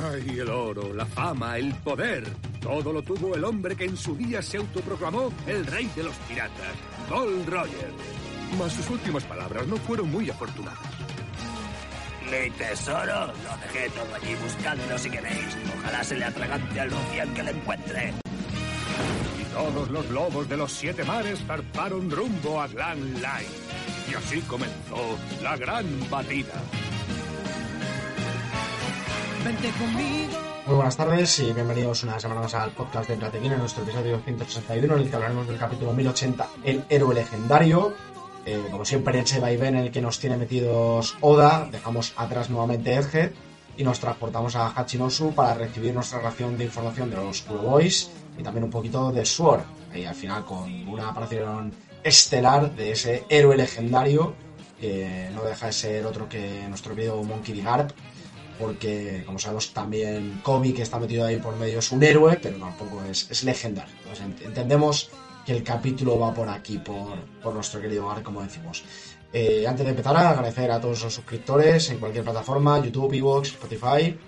Ay, el oro, la fama, el poder. Todo lo tuvo el hombre que en su día se autoproclamó el rey de los piratas, Gold Roger. Mas sus últimas palabras no fueron muy afortunadas. Mi tesoro, lo dejé todo allí buscando si queréis. Ojalá se le atragante al rufián que le encuentre. Y todos los lobos de los siete mares zarparon rumbo a Glan Line. Y así comenzó la gran batida. Vente conmigo. Muy buenas tardes y bienvenidos una semana más al podcast de Platequín en nuestro episodio 161 en el que hablaremos del capítulo 1080, el héroe legendario. Eh, como siempre ese vaivén en el que nos tiene metidos Oda, dejamos atrás nuevamente Edgehead y nos transportamos a Hachinosu para recibir nuestra ración de información de los Kuro Boys y también un poquito de Sword. Y al final con una aparición estelar de ese héroe legendario que no deja de ser otro que nuestro querido Monkey D. Garp porque como sabemos también Kobe que está metido ahí por medio es un héroe, pero tampoco es, es legendario. Entonces ent- entendemos que el capítulo va por aquí, por, por nuestro querido Gar, como decimos. Eh, antes de empezar, agradecer a todos los suscriptores en cualquier plataforma, YouTube, Evox, Spotify,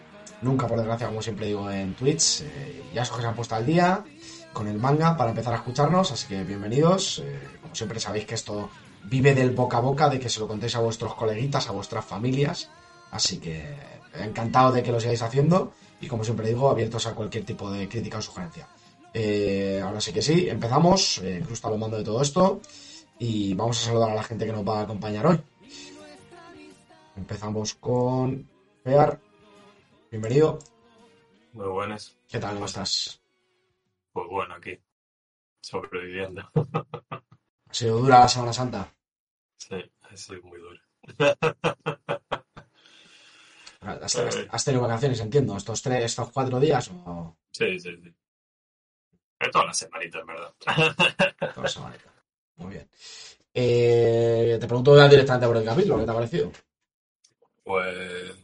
nunca por desgracia, como siempre digo, en Twitch, eh, ya esos que se han puesto al día con el manga para empezar a escucharnos, así que bienvenidos. Eh, como siempre sabéis que esto vive del boca a boca, de que se lo contéis a vuestros coleguitas, a vuestras familias, así que encantado de que lo sigáis haciendo y como siempre digo, abiertos a cualquier tipo de crítica o sugerencia. Eh, ahora sí que sí, empezamos. Eh, Cruz está lo mando de todo esto y vamos a saludar a la gente que nos va a acompañar hoy. Empezamos con Fear. Bienvenido. Muy buenas. ¿Qué tal? ¿Cómo estás? Pues bueno, aquí. Sobreviviendo. ¿Ha sido dura la Semana Santa? Sí, ha sido muy duro. ¿Has, has- has tenido vacaciones, entiendo? ¿Estos tres, estos cuatro días o Sí, sí, sí. Es toda la semanita, en verdad. toda la semana? Muy bien. Eh, te pregunto ya directamente por el capítulo, ¿qué te ha parecido? Pues.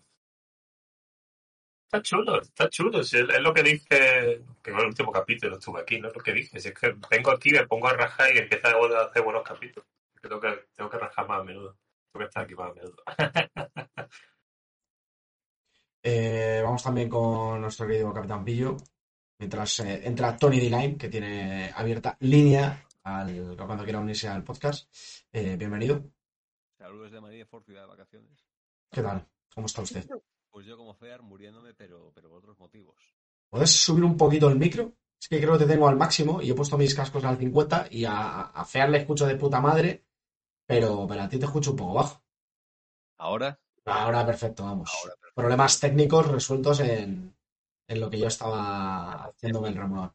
Está chulo, está chulo. Si es, es lo que dice. Que en el último capítulo estuve aquí, ¿no? Es lo que dije. Si es que vengo aquí, me pongo a rajar y empiezo a hacer buenos capítulos. Tengo que, tengo que rajar más a menudo. Tengo que estar aquí más a menudo. Eh, vamos también con nuestro querido Capitán Pillo. Mientras eh, entra Tony D-Line, que tiene abierta línea al, cuando quiera unirse al podcast. Eh, bienvenido. Saludos de María Ford, ciudad de vacaciones. ¿Qué tal? ¿Cómo está usted? Pues yo como Fear muriéndome, pero, pero por otros motivos. ¿Puedes subir un poquito el micro? Es que creo que te tengo al máximo y he puesto mis cascos al 50 y a, a Fear le escucho de puta madre, pero, pero a ti te escucho un poco bajo. Ahora, Ahora perfecto, vamos. ahora, perfecto. Problemas técnicos resueltos en, en lo que yo estaba haciéndome el remover.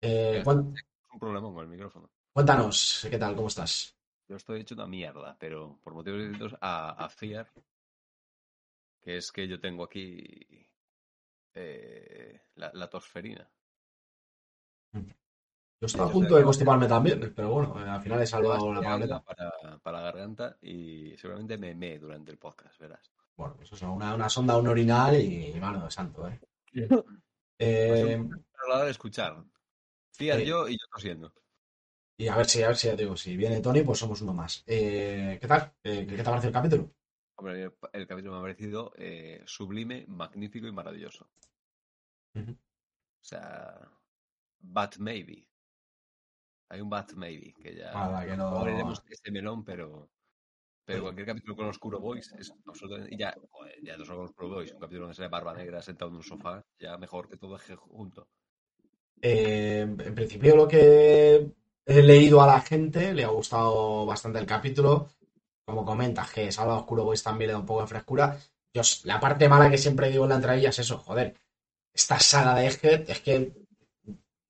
Eh, un problema con el micrófono. cuéntanos, ¿qué tal? ¿Cómo estás? Yo estoy hecho una mierda, pero por motivos distintos a, a Fear, que es que yo tengo aquí eh, la, la tosferina. Yo estaba a punto de constiparme también, pero bueno, eh, al final he salvado la para, para la garganta y seguramente me me durante el podcast, verás. Bueno, pues eso, una, una sonda, un orinal y mano de santo, ¿eh? Eh, Para de escuchar. Sí. yo y yo tosiendo. y a ver si, a ver si ya te digo, si viene Tony, pues somos uno más. Eh, ¿qué tal? Eh, ¿Qué te parece el capítulo? Hombre, el, el capítulo me ha parecido eh, sublime, magnífico y maravilloso. O sea, But Maybe. Hay un But Maybe, que ya Nada, que no- abriremos ese melón, pero, pero cualquier capítulo con los Kuro Boys es absolutamente. Ya, ya no solo con los Kuro Boys, un capítulo donde sale Barba Negra sentado en un sofá, ya mejor que todo eje junto. Eh, en principio lo que he leído a la gente le ha gustado bastante el capítulo. Como comentas, que Salva Oscuro Boys también le da un poco de frescura. Yo, la parte mala que siempre digo en la entradilla es eso, joder. Esta saga de Egghead es que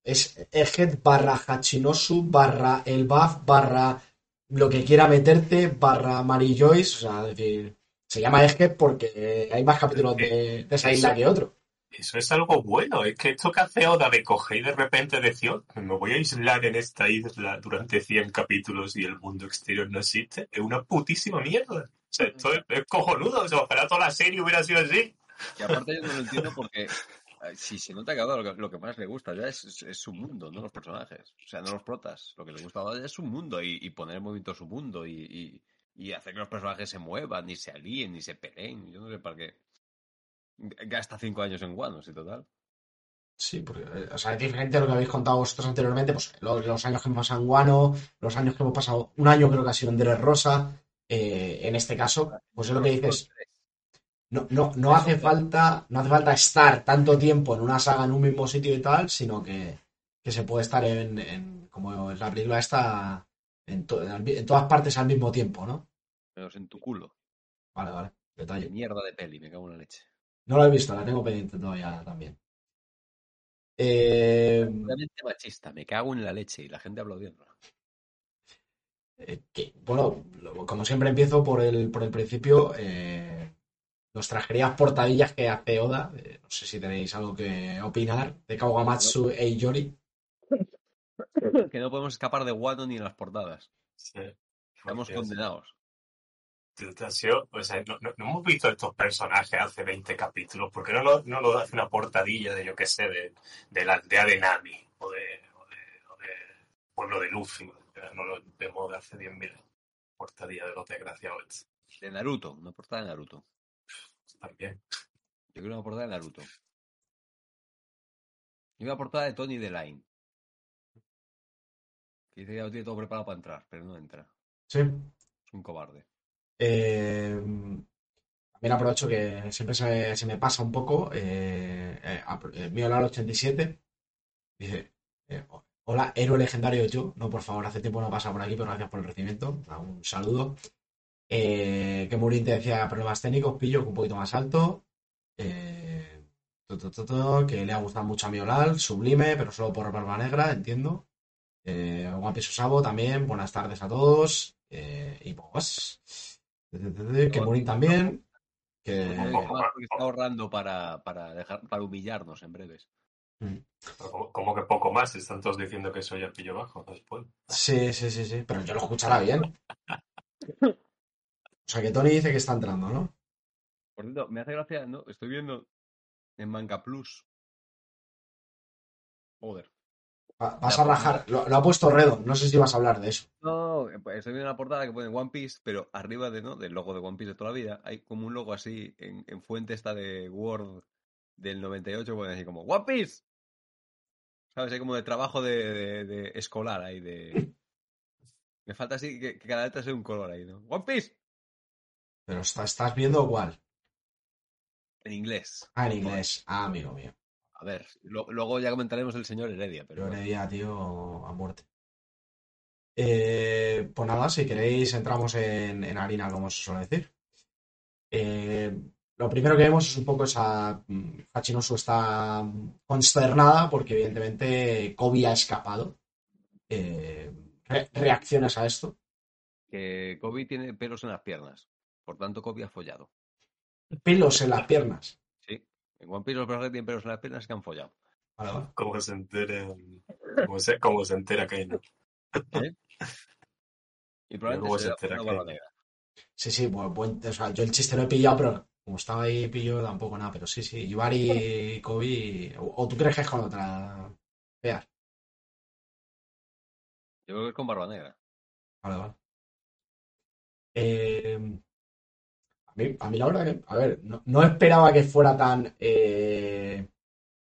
es Egghead barra Hachinosu barra el buff barra lo que quiera meterte barra Mary Joyce. O sea, es decir, se llama Egghead porque hay más capítulos de, de esa isla que otro. Eso es algo bueno. Es que esto que hace Oda de coger y de repente decir, "Oh, me voy a aislar en esta isla durante 100 capítulos y el mundo exterior no existe, es una putísima mierda. O sea, esto es, es cojonudo. O sea, ojalá toda la serie hubiera sido así. Y aparte yo no lo entiendo porque si se nota que a lo que, lo que más le gusta ya es, es- es su mundo, no los personajes. O sea, no los protas. Lo que le gusta a es su mundo y, y poner en movimiento su mundo y, y- y hacer que los personajes se muevan, ni se alíen, ni se peleen. Yo no sé para qué. Gasta cinco años en Guano, sí, total. Sí, porque, eh, o sea, es diferente a lo que habéis contado vosotros anteriormente, pues los, los años que hemos pasado en Guano, los años que hemos pasado, un año creo que ha sido en Dere Rosa, eh, en este caso, pues es lo que dices, no, no, no hace falta, no hace falta estar tanto tiempo en una saga en un mismo sitio y tal, sino que, que se puede estar en, en- como en la película esta, en, to- en, en todas partes al mismo tiempo, ¿no? Menos en tu culo. Vale, vale, detalle. mierda de peli, me cago en la leche. No lo he visto, la tengo pendiente todavía también. Eh, Realmente machista, me cago en la leche y la gente aplaudiendo. eh, que, bueno, lo- como siempre empiezo por el, por el principio, eh, nuestras queridas portadillas que hace Oda, eh, no sé si tenéis algo que opinar, de Kawamatsu e Yori. Que no podemos escapar de Guano ni en las portadas. Sí. Estamos condenados. o sea, no, no- no hemos visto estos personajes hace 20 capítulos. ¿Por qué no lo, no lo hace una portadilla de, yo qué sé, de, de la aldea de Nami o de, o de, o de pueblo de Luffy? No lo vemos de hace 10.000 años. Portadilla de los desgraciados. De Naruto, una portada de Naruto. También. Yo quiero una portada de Naruto. Y una portada de Tony Line. Que dice que ya lo tiene todo preparado para entrar, pero no entra. Sí. Es un cobarde. Eh, también aprovecho que siempre se, se me pasa un poco. Eh, eh, apro- eh, Miolar87 dice: eh, Hola, héroe legendario yo. No, por favor, hace tiempo no he pasado por aquí, pero gracias por el recibimiento. Un saludo. Eh, que Murin te decía problemas técnicos, pillo que un poquito más alto. Eh, que le ha gustado mucho a Miolal, sublime, pero solo por Barba Negra, entiendo. Eh, One Piece Usabo también, buenas tardes a todos. Eh, y pues, que Murin también. Que, está ahorrando para, para, dejar, para humillarnos en breves. Como, como que poco más. Están todos diciendo que soy el pillo bajo. Después. sí, sí, sí, sí, pero yo lo escuchará bien. O sea que Tony dice que está entrando, ¿no? Por cierto, me hace gracia, ¿no? Estoy viendo en Manga Plus. Joder. Va- Vas a rajar. Lo, lo ha puesto Redo. No sé si vas a hablar de eso. No, pues estoy viendo una portada que pone One Piece, pero arriba de, ¿no? del logo de One Piece de toda la vida, hay como un logo así en, en fuente esta de Word del 98, que pone así como One Piece. ¿Sabes? Hay como de trabajo de, de- de escolar ahí, de... Me falta así que, que cada letra sea un color ahí, ¿no? One Piece. Pero está- estás viendo cuál. En inglés. Ah, en inglés. Ah, amigo mío. A ver, lo- luego ya comentaremos el señor Heredia, Pero. Heredia, tío, a muerte. Eh, pues nada, si queréis, entramos en, en harina, como se suele decir. Eh, lo primero que vemos es un poco esa. mm, Hachinosu está consternada porque, evidentemente, Kobe ha escapado. Eh, re- reacciones a esto. Que Kobe tiene pelos en las piernas. Por tanto, Kobe ha follado. Pelos en las piernas. Sí. En One Piece los personajes que tienen pelos en las piernas que han follado. Vale. Como se entera. Como se, como se entera que no. Y probablemente se se entera una. Sí, sí, buen, buen- o sea, yo el chiste lo he pillado, pero como estaba ahí pillo tampoco nada, pero sí, sí, Ibarri y Kobe, o, o tú crees que es con otra Veas, Yo creo que es con barba negra. vale, vale. Eh, a mí la verdad que, a ver, no, no esperaba que fuera tan eh,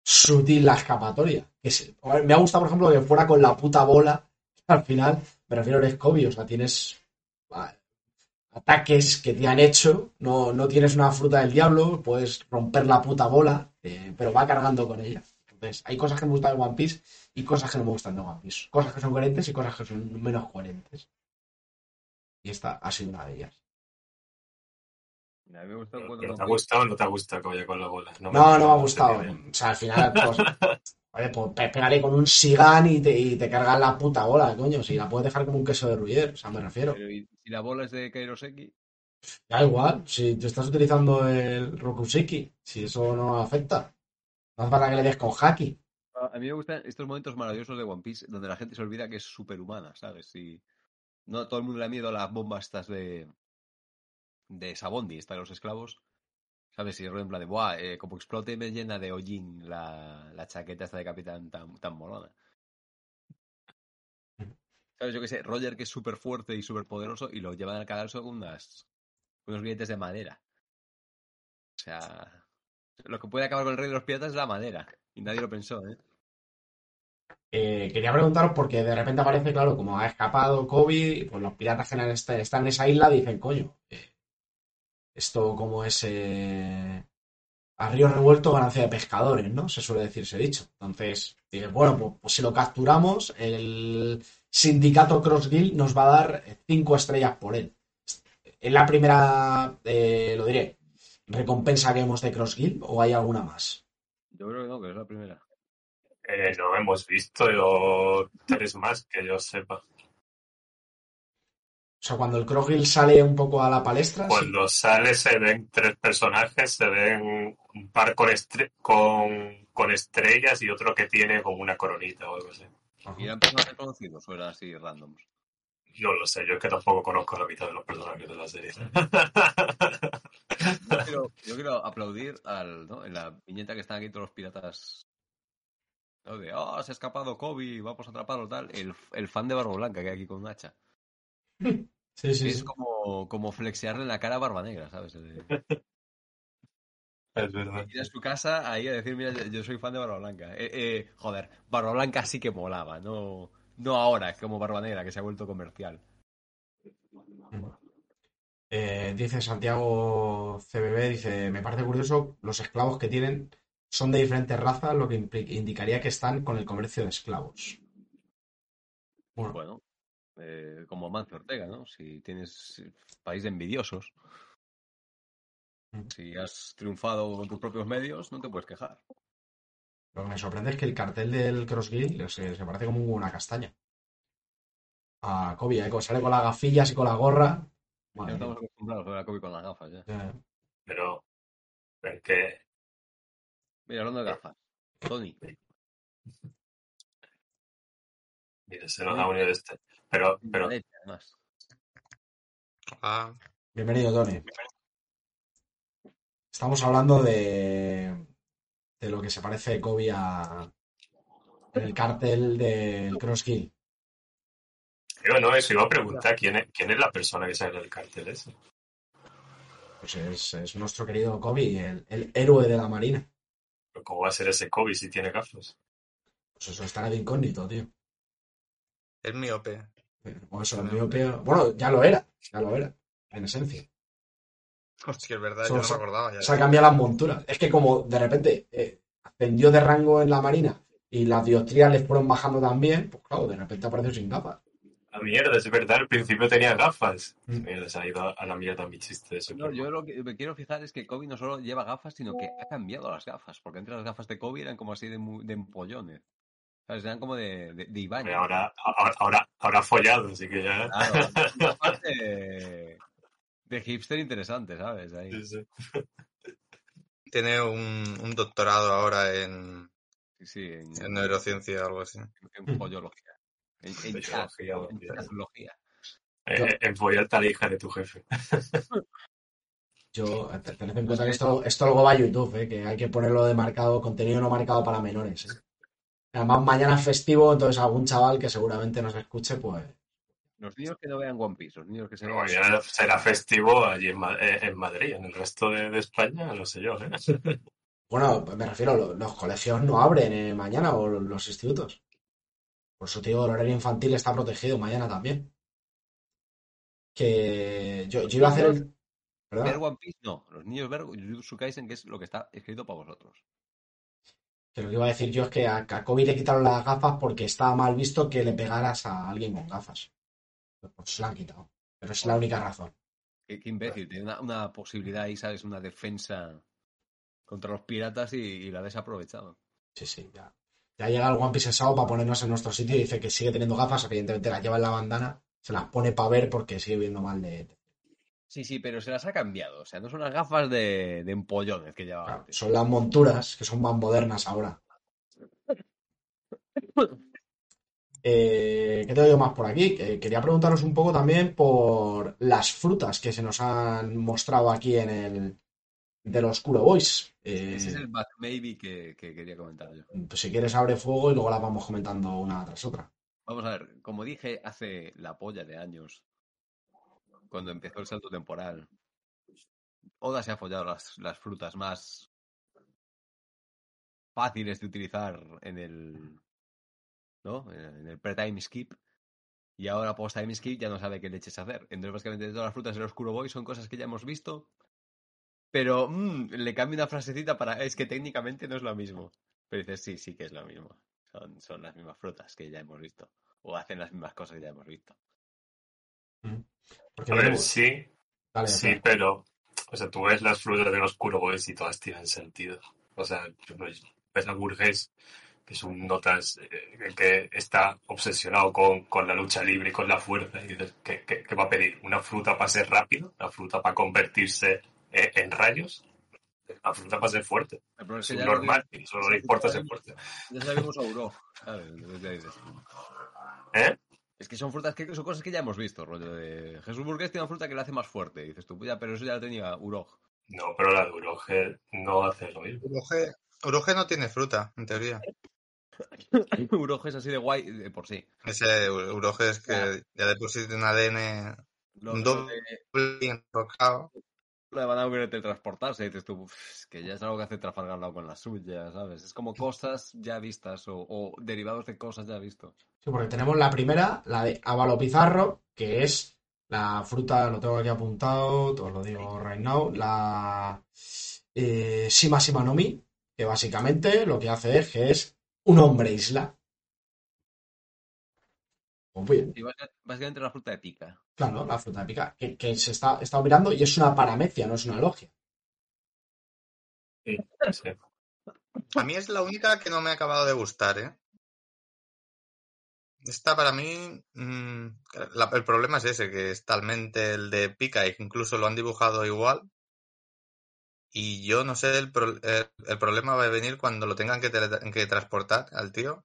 sutil la escapatoria. A ver, me ha gustado, por ejemplo, que fuera con la puta bola, al final, me refiero, eres Kobe, o sea, tienes ataques que te han hecho, no, no tienes una fruta del diablo, puedes romper la puta bola, eh, pero va cargando con ella. Entonces, hay cosas que me gustan de One Piece y cosas que no me gustan de One Piece. Cosas que son coherentes y cosas que son menos coherentes. Y esta ha sido una de ellas. A mí me gusta Pero, cuando pero no ¿Te ha gustado o no te ha gustado que vaya con la bola? No, no me ha no gustado. te. O sea, al final, pues, oye, pues pe- pégale con un Sigan y te, y te cargas la puta bola, coño. Si la puedes dejar como un queso de Ruyer, o sea, me refiero. Pero ¿y si la bola es de Kairoseki, Da igual, si tú estás utilizando el Rokuseki, si eso no afecta. No hace falta que le des con haki. a a mí me gustan estos momentos maravillosos de One Piece donde la gente se olvida que es superhumana, ¿sabes? Y no todo el mundo le da miedo a las bombas estas de de Sabondi, esta de los esclavos. ¿Sabes? Y en plan de, buah, eh, como explote me llena de hollín la, la chaqueta esta de capitán tan, tan molona. ¿Sabes? Yo qué sé, Roger que es súper fuerte y súper poderoso y lo llevan al cadalso con unas, unos grilletes de madera. O sea, Lo que puede acabar con el rey de los piratas es la madera. Y nadie lo pensó, ¿eh? Eh, quería preguntaros porque de repente aparece, claro, como ha escapado Kobe, pues los piratas están- están están en esa isla dicen, coño, eh, esto como es eh, a río revuelto ganancia de pescadores, ¿no? Se suele decir ese dicho. Entonces, dices, bueno, pues, pues si lo capturamos, el sindicato Cross Guild nos va a dar cinco estrellas por él. ¿Es la primera, eh, lo diré, recompensa que hemos de Cross Guild o hay alguna más? Yo creo que no, que es la primera. Eh, no hemos visto yo, tres más que yo sepa. O sea, cuando el Cross Guild sale un poco a la palestra, sí. Cuando sale se ven tres personajes, se ven un par con, estre- con, con estrellas y otro que tiene como una coronita o algo así. ¿Y eran personajes conocidos o eran así randoms? Yo lo sé, yo es que tampoco conozco la mitad de los personajes de la serie. Yo quiero, yo quiero aplaudir al, ¿no? en la viñeta que están aquí todos los piratas. ¿no? De, oh, se ha escapado Kobe, vamos a atraparlo, tal. El, el fan de Barba Blanca que hay aquí con un hacha. Sí, sí, es sí. como, como flexearle en la cara a Barba Negra, ¿sabes? Es verdad. Ir a su casa ahí a decir, mira, yo, soy fan de Barba Blanca. Eh, eh, joder, Barba Blanca sí que molaba, no, no ahora, como Barba Negra, que se ha vuelto comercial. Eh, dice Santiago CBB, dice, me parece curioso, los esclavos que tienen son de diferentes razas, lo que indicaría que están con el comercio de esclavos. Bueno, Bueno, eh, como Mancio Ortega, ¿no? Si tienes país de envidiosos, Mm. si has triunfado con tus propios medios, no te puedes quejar. lo que me sorprende es que el cartel del Cross Guild se, se parece como una castaña. A Kobe, ¿eh? Como sale con las gafillas y con la gorra. Ya estamos acostumbrados a ver a Kobe con las gafas ya. Eh, Pero es que Mira, hablando de gafas. Tony. mira, se nos ha unido este. Pero, pero además. Ah, Bienvenido, Tony. Estamos hablando de, de lo que se parece Kobe a en el cartel del Cross Guild. yo no, eso iba a preguntar quién es, quién es la persona que sale en el cartel ese. Pues es, es nuestro querido Kobe, el, el héroe de la marina. Pero ¿Cómo va a ser ese Kobe si tiene gafas? Pues eso estará de incógnito, tío. es miope. O eso, el miopía- Bueno, ya lo era, ya lo era, en esencia. Hostia, es verdad, yo no se- recordaba ya. Se ha cambiado las monturas. Es que como de repente eh, ascendió de rango en la marina y las dioptrías le fueron bajando también, pues claro, de repente apareció sin gafas. La mierda, es verdad, al principio tenía gafas. Mm. Mierda, se ha ido a la mierda mi chiste de No, yo lo que me quiero fijar es que Kobe no solo lleva gafas, sino que ha cambiado las gafas. Porque antes las gafas de Kobe eran como así de, de empollones. ¿Sabes? Eran como de, de, de Ahora, ahora, ahora, ahora ha follado, así que ya. Claro, una parte de hipster interesante, ¿sabes? Ahí. Sí, sí. Tiene un, un doctorado ahora en, Sí, sí, en, en neurociencia o algo así. en pollología. En, en Pollología, chat, en follarte a la hija de tu jefe. Yo, tened en cuenta que esto, esto luego va a YouTube, eh, que hay que ponerlo de marcado, contenido no marcado para menores. eh. Además, mañana es festivo, entonces algún chaval que seguramente nos escuche, pues. Los niños que no vean One Piece, los niños que se vean... mañana será festivo allí en, eh, en Madrid, en el resto de, de España, no sé yo. ¿eh? Bueno, me refiero, lo- los colegios no abren eh, mañana o los institutos. Por eso, tío, el horario infantil está protegido mañana también. Que yo, yo iba a hacer el. Ver ¿Verdad? One Piece, no. Los niños ver Jujutsu Kaisen, que es lo que está escrito para vosotros. Que lo que iba a decir yo es que a, a Kobe le quitaron las gafas porque estaba mal visto que le pegaras a alguien con gafas. Pues se la han quitado. Pero es la única razón. Qué, qué imbécil. Tiene una, una posibilidad ahí, ¿sabes? Una defensa contra los piratas y, y la ha desaprovechado. Sí, sí, ya. Ya llega el One Piece Sao para ponernos en nuestro sitio y dice que sigue teniendo gafas, evidentemente las lleva en la bandana, se las pone para ver porque sigue viendo mal de... Sí, sí, pero se las ha cambiado. O sea, no son las gafas de, de empollones que llevaba Claro, antes. son las monturas que son más modernas ahora. Eh, ¿Qué tengo yo más por aquí? Que quería preguntaros un poco también por las frutas que se nos han mostrado aquí en el del Oscuro Boys. Eh, Ese es el Bad Maybe que, que quería comentar yo. pues si quieres abre fuego y luego las vamos comentando una tras otra. Vamos a ver, como dije hace la polla de años, cuando empezó el salto temporal, Oda se ha follado las, frutas más fáciles de utilizar en el. ¿No? En el pre-time skip. Y ahora post-time skip ya no sabe qué leches hacer. Entonces, básicamente, todas las frutas del Oscuro Boy son cosas que ya hemos visto. Pero mm, le cambio una frasecita para. Es que técnicamente no es lo mismo. Pero dices, sí, sí que es lo mismo. Son, son las mismas frutas que ya hemos visto. O hacen las mismas cosas que ya hemos visto. Porque A ver, tenemos- sí, Dale, sí, pero. O sea, tú ves las frutas del oscuro boys y todas tienen sentido. O sea, pues, ves a Burgess, que es un notas eh, que está obsesionado con, con la lucha libre y con la fuerza. Y dices, ¿qué, qué- qué va a pedir? ¿Una fruta para ser rápido? ¿Una fruta para convertirse eh, en rayos? Una fruta para ser fuerte. Es normal que- y solo le importa ser fuerte. Ya sabemos a Uro. ¿Eh? Es que son frutas que son cosas que ya hemos visto, rollo de Jesús Burgués tiene una fruta que le hace más fuerte. Y dices tú, ya, pero eso ya lo tenía Urog. No, pero la de Uroge no hace lo mismo. Uroge, Uroge no tiene fruta, en teoría. Urog es así de guay de por sí. Ese Uroge es que ya de por sí tiene un ADN Un doble. de, de Van Auken de transportarse, dices tú, "Uf, es que ya es algo que hace Trafalgar con la suya, ¿sabes? Es como cosas ya vistas o, o derivados de cosas ya vistos. Sí, porque tenemos la primera, la de Avalo Pizarro, que es la fruta, lo tengo aquí apuntado, te lo digo right now, la eh, Shima Shima no Mi, que básicamente lo que hace es que es un hombre isla. Bien, Y básicamente, la fruta de pica. claro, la fruta de pica, que, que se está, está mirando y es una paramecia, no es una logia. Sí, sí. A mí es la única que no me ha acabado de gustar, ¿eh? Esta para mí, mm, la- el problema es ese, que es talmente el de Pica y que incluso lo han dibujado igual. Y yo no sé, el, pro- el- el problema va a venir cuando lo tengan que, transportar al tío,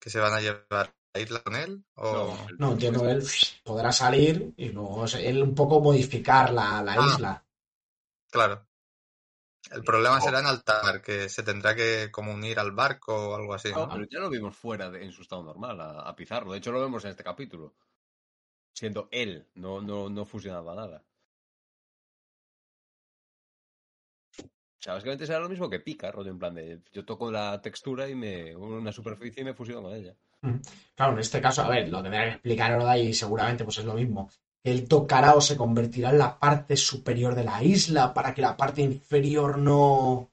que se van a llevar isla con él, o... el- No, entiendo que él podrá salir y luego él un poco modificar la, la Ah. isla. Claro. El problema será en alta mar, que se tendrá que como unir al barco o algo así, No, ¿no? pero ya lo vimos fuera de- en su estado normal, a, a Pizarro. De hecho, lo vemos en este capítulo. Siendo él, no, no, no fusionado a nada. O sea, básicamente será lo mismo que pica, rollo en plan de yo toco la textura y me una superficie y me fusiono con ella. Claro, en este caso, a ver, lo tendrá que explicar Oda y seguramente pues es lo mismo. Él tocará o se convertirá en la parte superior de la isla para que la parte inferior no,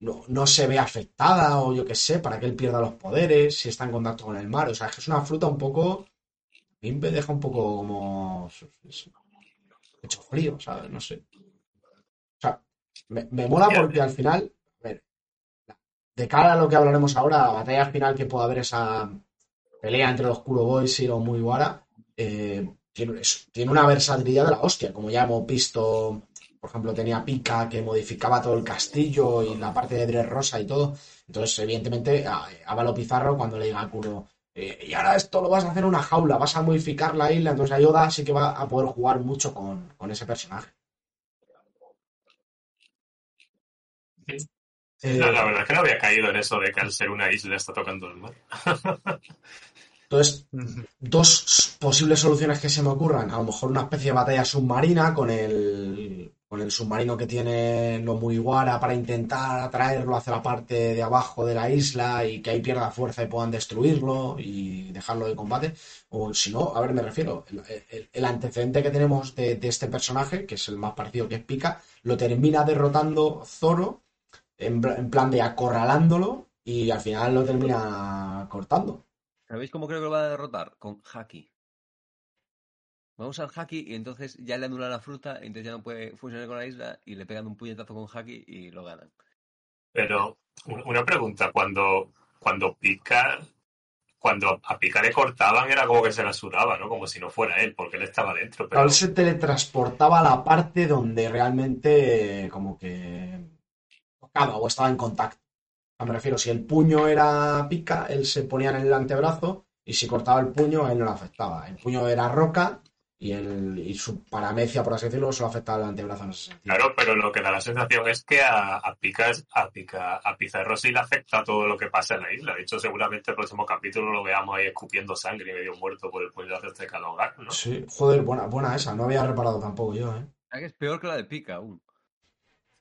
no, no se vea afectada o yo qué sé, para que él pierda los poderes si está en contacto con el mar. O sea, es que es una fruta un poco... A mí me deja un poco como... hecho frío, ¿sabes? No sé. O sea, me, me mola porque al final, de cara a lo que hablaremos ahora, la batalla final que pueda haber esa pelea entre los Kuro Boys y los Mugiwara, eh, tiene, tiene una versatilidad de la hostia, como ya hemos visto, por ejemplo, tenía Pika que modificaba todo el castillo y la parte de Dressrosa y todo. Entonces, evidentemente, a, Pizarro cuando le diga a Kuro, eh, y ahora esto lo vas a hacer en una jaula, vas a modificar la isla, entonces Ayoda sí que va a poder jugar mucho con, con ese personaje. Eh, No, la verdad es que no había caído en eso de que al ser una isla está tocando el mar. entonces, dos posibles soluciones que se me ocurran. A lo mejor una especie de batalla submarina con el, con el submarino que tiene los Mugiwara para intentar atraerlo hacia la parte de abajo de la isla y que ahí pierda fuerza y puedan destruirlo y dejarlo de combate. O si no, a ver, me refiero, el, el- el antecedente que tenemos de, de este personaje, que es el más parecido que es Pika, lo termina derrotando Zoro en, en plan de acorralándolo y al final lo termina cortando. ¿Sabéis cómo creo que lo va a derrotar? Con Haki. Vamos al Haki y entonces ya le anulan la fruta, entonces ya no puede fusionar con la isla y le pegan un puñetazo con Haki y lo ganan. Pero un- una pregunta, cuando, cuando pica, cuando a pica le cortaban era como que se la sudaba, ¿no? Como si no fuera él, porque él estaba dentro. Pero Él se teletransportaba a la parte donde realmente como que tocaba o estaba en contacto. O sea, me refiero, si el puño era pica, él se ponía en el antebrazo y si cortaba el puño, a él no le afectaba. El puño era roca y, el, y su paramecia, por así decirlo, solo afectaba el antebrazo en ese sentido. Claro, pero lo que da la sensación es que a, a Pica, a Pica, a Pizarro sí le afecta todo lo que pasa en la isla. De hecho, seguramente el próximo capítulo lo veamos ahí escupiendo sangre y medio muerto por el puñetazo este Calogar, ¿no? Sí, joder, buena, buena esa, no había reparado tampoco yo, ¿eh? Que es peor que la de Pica aún.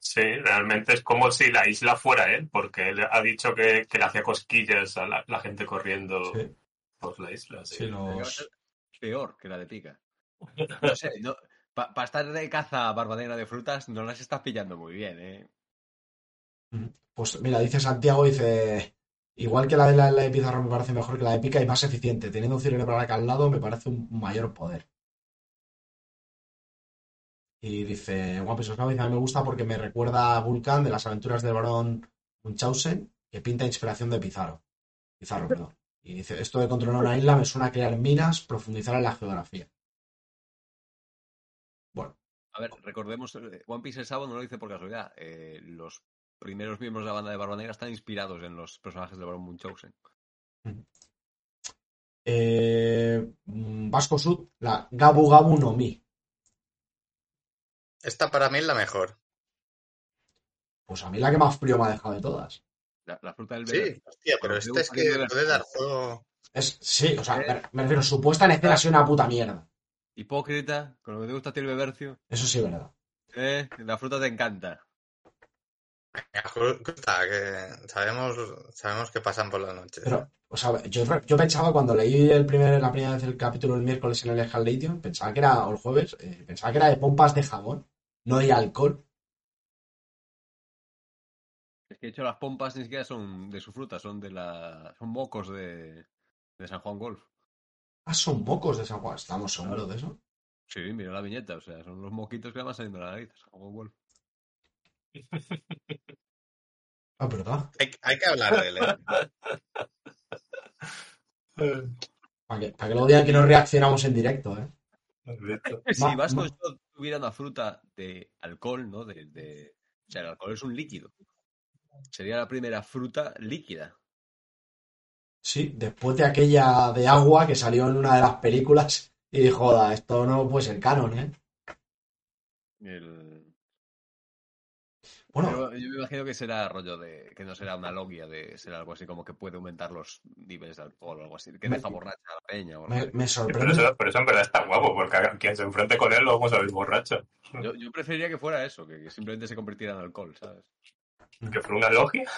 Sí, realmente es como si la isla fuera él, porque él ha dicho que, que le hacía cosquillas a la, la gente corriendo Sí, por la isla. Sí. sí, los... Peor que la de pica. No sé, no, para estar de caza barba negra de frutas no las estás pillando muy bien, ¿eh? Pues mira, dice Santiago, dice, igual que la de la, la de Pizarro me parece mejor que la de Pica y más eficiente. Teniendo un Cirene para al lado me parece un mayor poder. Y dice, One Piece of a mí me gusta porque me recuerda a Vulcan de las aventuras del barón Munchausen, que pinta inspiración de Pizarro. Pizarro, perdón. Y dice, esto de controlar una isla me suena a crear minas, profundizar en la geografía. Bueno, A ver, recordemos, eh, One Piece el sábado no lo dice por casualidad. eh, los primeros miembros de la banda de Barba Negra están inspirados en los personajes de Baron Munchausen. eh, mm, Vasco Sud, la Gabu Gabu no Mi. Esta para mí es la mejor. Pues a mí la que más frío me ha dejado de todas. La, la fruta del Sí, verano. hostia, pero Pero esta es que puede dar juego. Es, sí, o sea, me, me refiero, su puesta en escena ha sido una puta mierda. Hipócrita, con lo que te gusta a ti el bebercio. Eso sí es verdad. Eh, la fruta te encanta. Que sabemos, sabemos que pasan por la noche. Pero, o sea, yo, yo pensaba cuando leí el primer, la primera vez el capítulo el miércoles en el Halation, pensaba que era, o el jueves, eh, pensaba que era de pompas de jabón, no de alcohol. Es que de hecho las pompas ni siquiera son de su fruta, son de la. son mocos de, de San Juan Golf. Ah, son mocos de San Juan, ¿estamos seguros de eso? Sí, mira la viñeta, o sea, son los moquitos que van saliendo de la nariz, San Juan Golf. Ah, ¿verdad? Hay, hay que hablar de él, ¿eh? Para que, para que luego digan que no reaccionamos en directo, ¿eh? Si Vasco ma- Shot tuviera una fruta de alcohol, ¿no? De, de- O sea, el alcohol es un líquido. Sería la primera fruta líquida. Sí, después de aquella de agua que salió en una de las películas y dijo, joda, esto no puede ser canon, ¿eh? El- Bueno, Pero yo me imagino que será rollo de. que no será una logia de. será algo así como que puede aumentar los niveles de alcohol o algo así. Que Me- deja borracha a la peña o me, Pero sorprende. eso, pero eso en verdad está guapo, porque quien se enfrente con él lo vamos a ver borracho. Yo, yo preferiría que fuera eso, que, que simplemente se convirtiera en alcohol, ¿sabes? Que fuera una logia.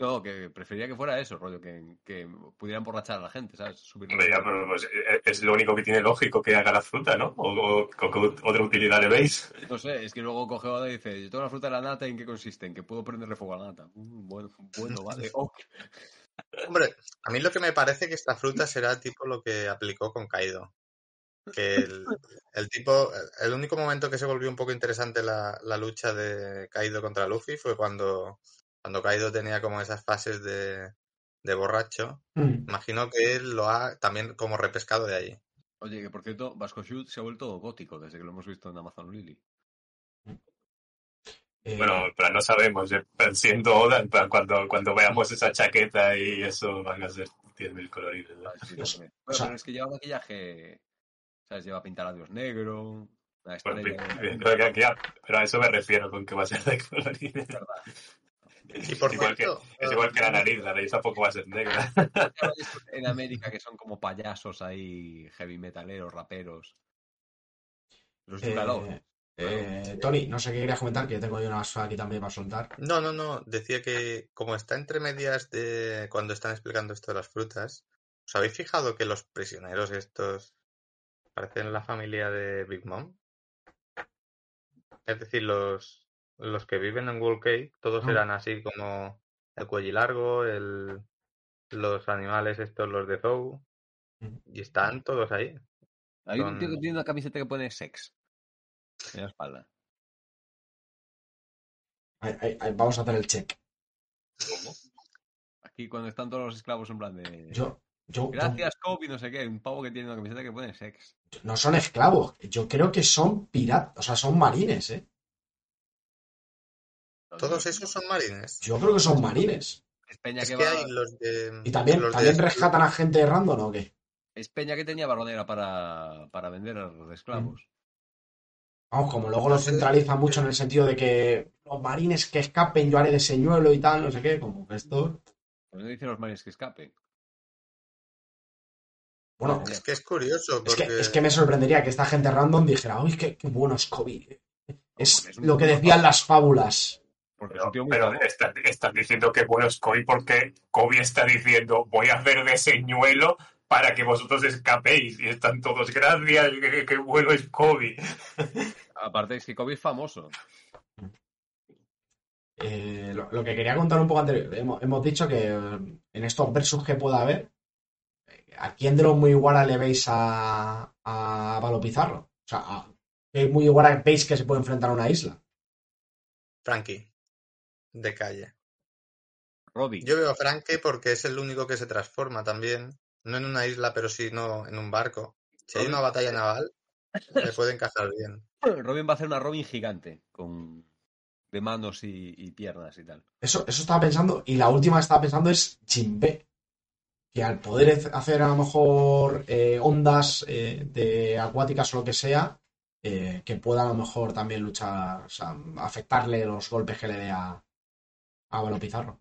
No, que preferiría que fuera eso, rollo, que, que pudieran borrachar a la gente, ¿sabes? Subir Hombre, ya, pero pues, eh, es lo único que tiene lógico que haga la fruta, ¿no? O, o- o qué otra utilidad le veis. No sé, es que luego coge Oda y dice, yo tengo la fruta de la nata, ¿en qué consiste? En que puedo prenderle fuego a la nata. Mm, bueno, bueno, vale. Hombre, a mí lo que me parece que esta fruta será tipo lo que aplicó con Kaido. Que el, el tipo, el único momento que se volvió un poco interesante la, la lucha de Kaido contra Luffy fue cuando, cuando Kaido tenía como esas fases de, de borracho. Mm. Imagino que él lo ha también como repescado de ahí. Oye, que por cierto, Vasco Shoot se ha vuelto gótico desde que lo hemos visto en Amazon Lily. Eh, Bueno, en plan, no sabemos. Siendo Oda, cuando, cuando veamos esa chaqueta y eso van a ser 10.000 coloridos. ¿no? Ah, sí, Pues, también. o Bueno, sea- pero es que lleva maquillaje, ¿sabes? Lleva pintalabios negro, una Pues, estrella. creo que- que- pero a eso me refiero con que va a ser de coloridos. Y por igual que, cierto, es igual que la nariz, la nariz tampoco va a ser negra. en América que son como payasos ahí, heavy metaleros, raperos. Los eh, eh, Tony, no sé qué querías comentar, que yo tengo yo unas aquí también para soltar. No, no, no. Decía que como está entre medias de cuando están explicando esto de las frutas, ¿os habéis fijado que los prisioneros estos parecen la familia de Big Mom? Es decir, los, los que viven en World Cake, todos Ah. eran así como el cuello largo, el, los animales estos, los de Zou, y están todos ahí. Hay un tío que tiene una camiseta que pone sex en la espalda. Vamos a hacer el check. Aquí cuando están todos los esclavos en plan de... Yo, yo, yo- Gracias, Kobe, no sé qué. Un pavo que tiene una camiseta que pone sex. no son esclavos, yo creo que son piratas, o sea, son marines, ¿eh? Todos esos son marines. Yo creo que son marines. Es Peña Es que, que va- hay los de... Y también, los de- también rescatan a gente random, ¿o qué? es Peña que tenía baronera para, para vender a los esclavos. Vamos, como luego lo centralizan mucho en el sentido de que los marines que escapen, yo haré de señuelo y tal, no sé qué, como que esto. Pues no dicen los marines que escapen. Bueno, Es que es curioso es que, porque... es que me sorprendería que esta gente random dijera, uy, qué, qué bueno es Kobe. Es Es lo que decían las fábulas. Porque es un tío Pero, muy pero famoso. estás diciendo que bueno es Kobe porque Kobe está diciendo voy a hacer de señuelo para que vosotros escapéis. Y están todos, gracias, que, que bueno es Kobe. Aparte es que Kobe es famoso. Eh, lo, lo que quería contar un poco anterior, hemos, hemos dicho que eh, en estos versus que pueda haber, eh, ¿a quién de los muy iguara le veis a, a Pizarro? O sea, ¿a qué muy iguara veis que se puede enfrentar a una isla? Frankie, de calle. Robbie. Yo veo a Frankie porque es el único que se transforma también. No en una isla, pero sí no en un barco. Si hay una batalla naval, me puede encajar bien. Robin va a hacer una Robin gigante. Con... De manos y, y piernas y tal. Eso, eso estaba pensando, y la última que estaba pensando es Jinbe. Que al poder hacer a lo mejor eh, ondas eh, de acuáticas o lo que sea, eh, que pueda a lo mejor también luchar, o sea, afectarle los golpes que le dé a, a Valo Pizarro.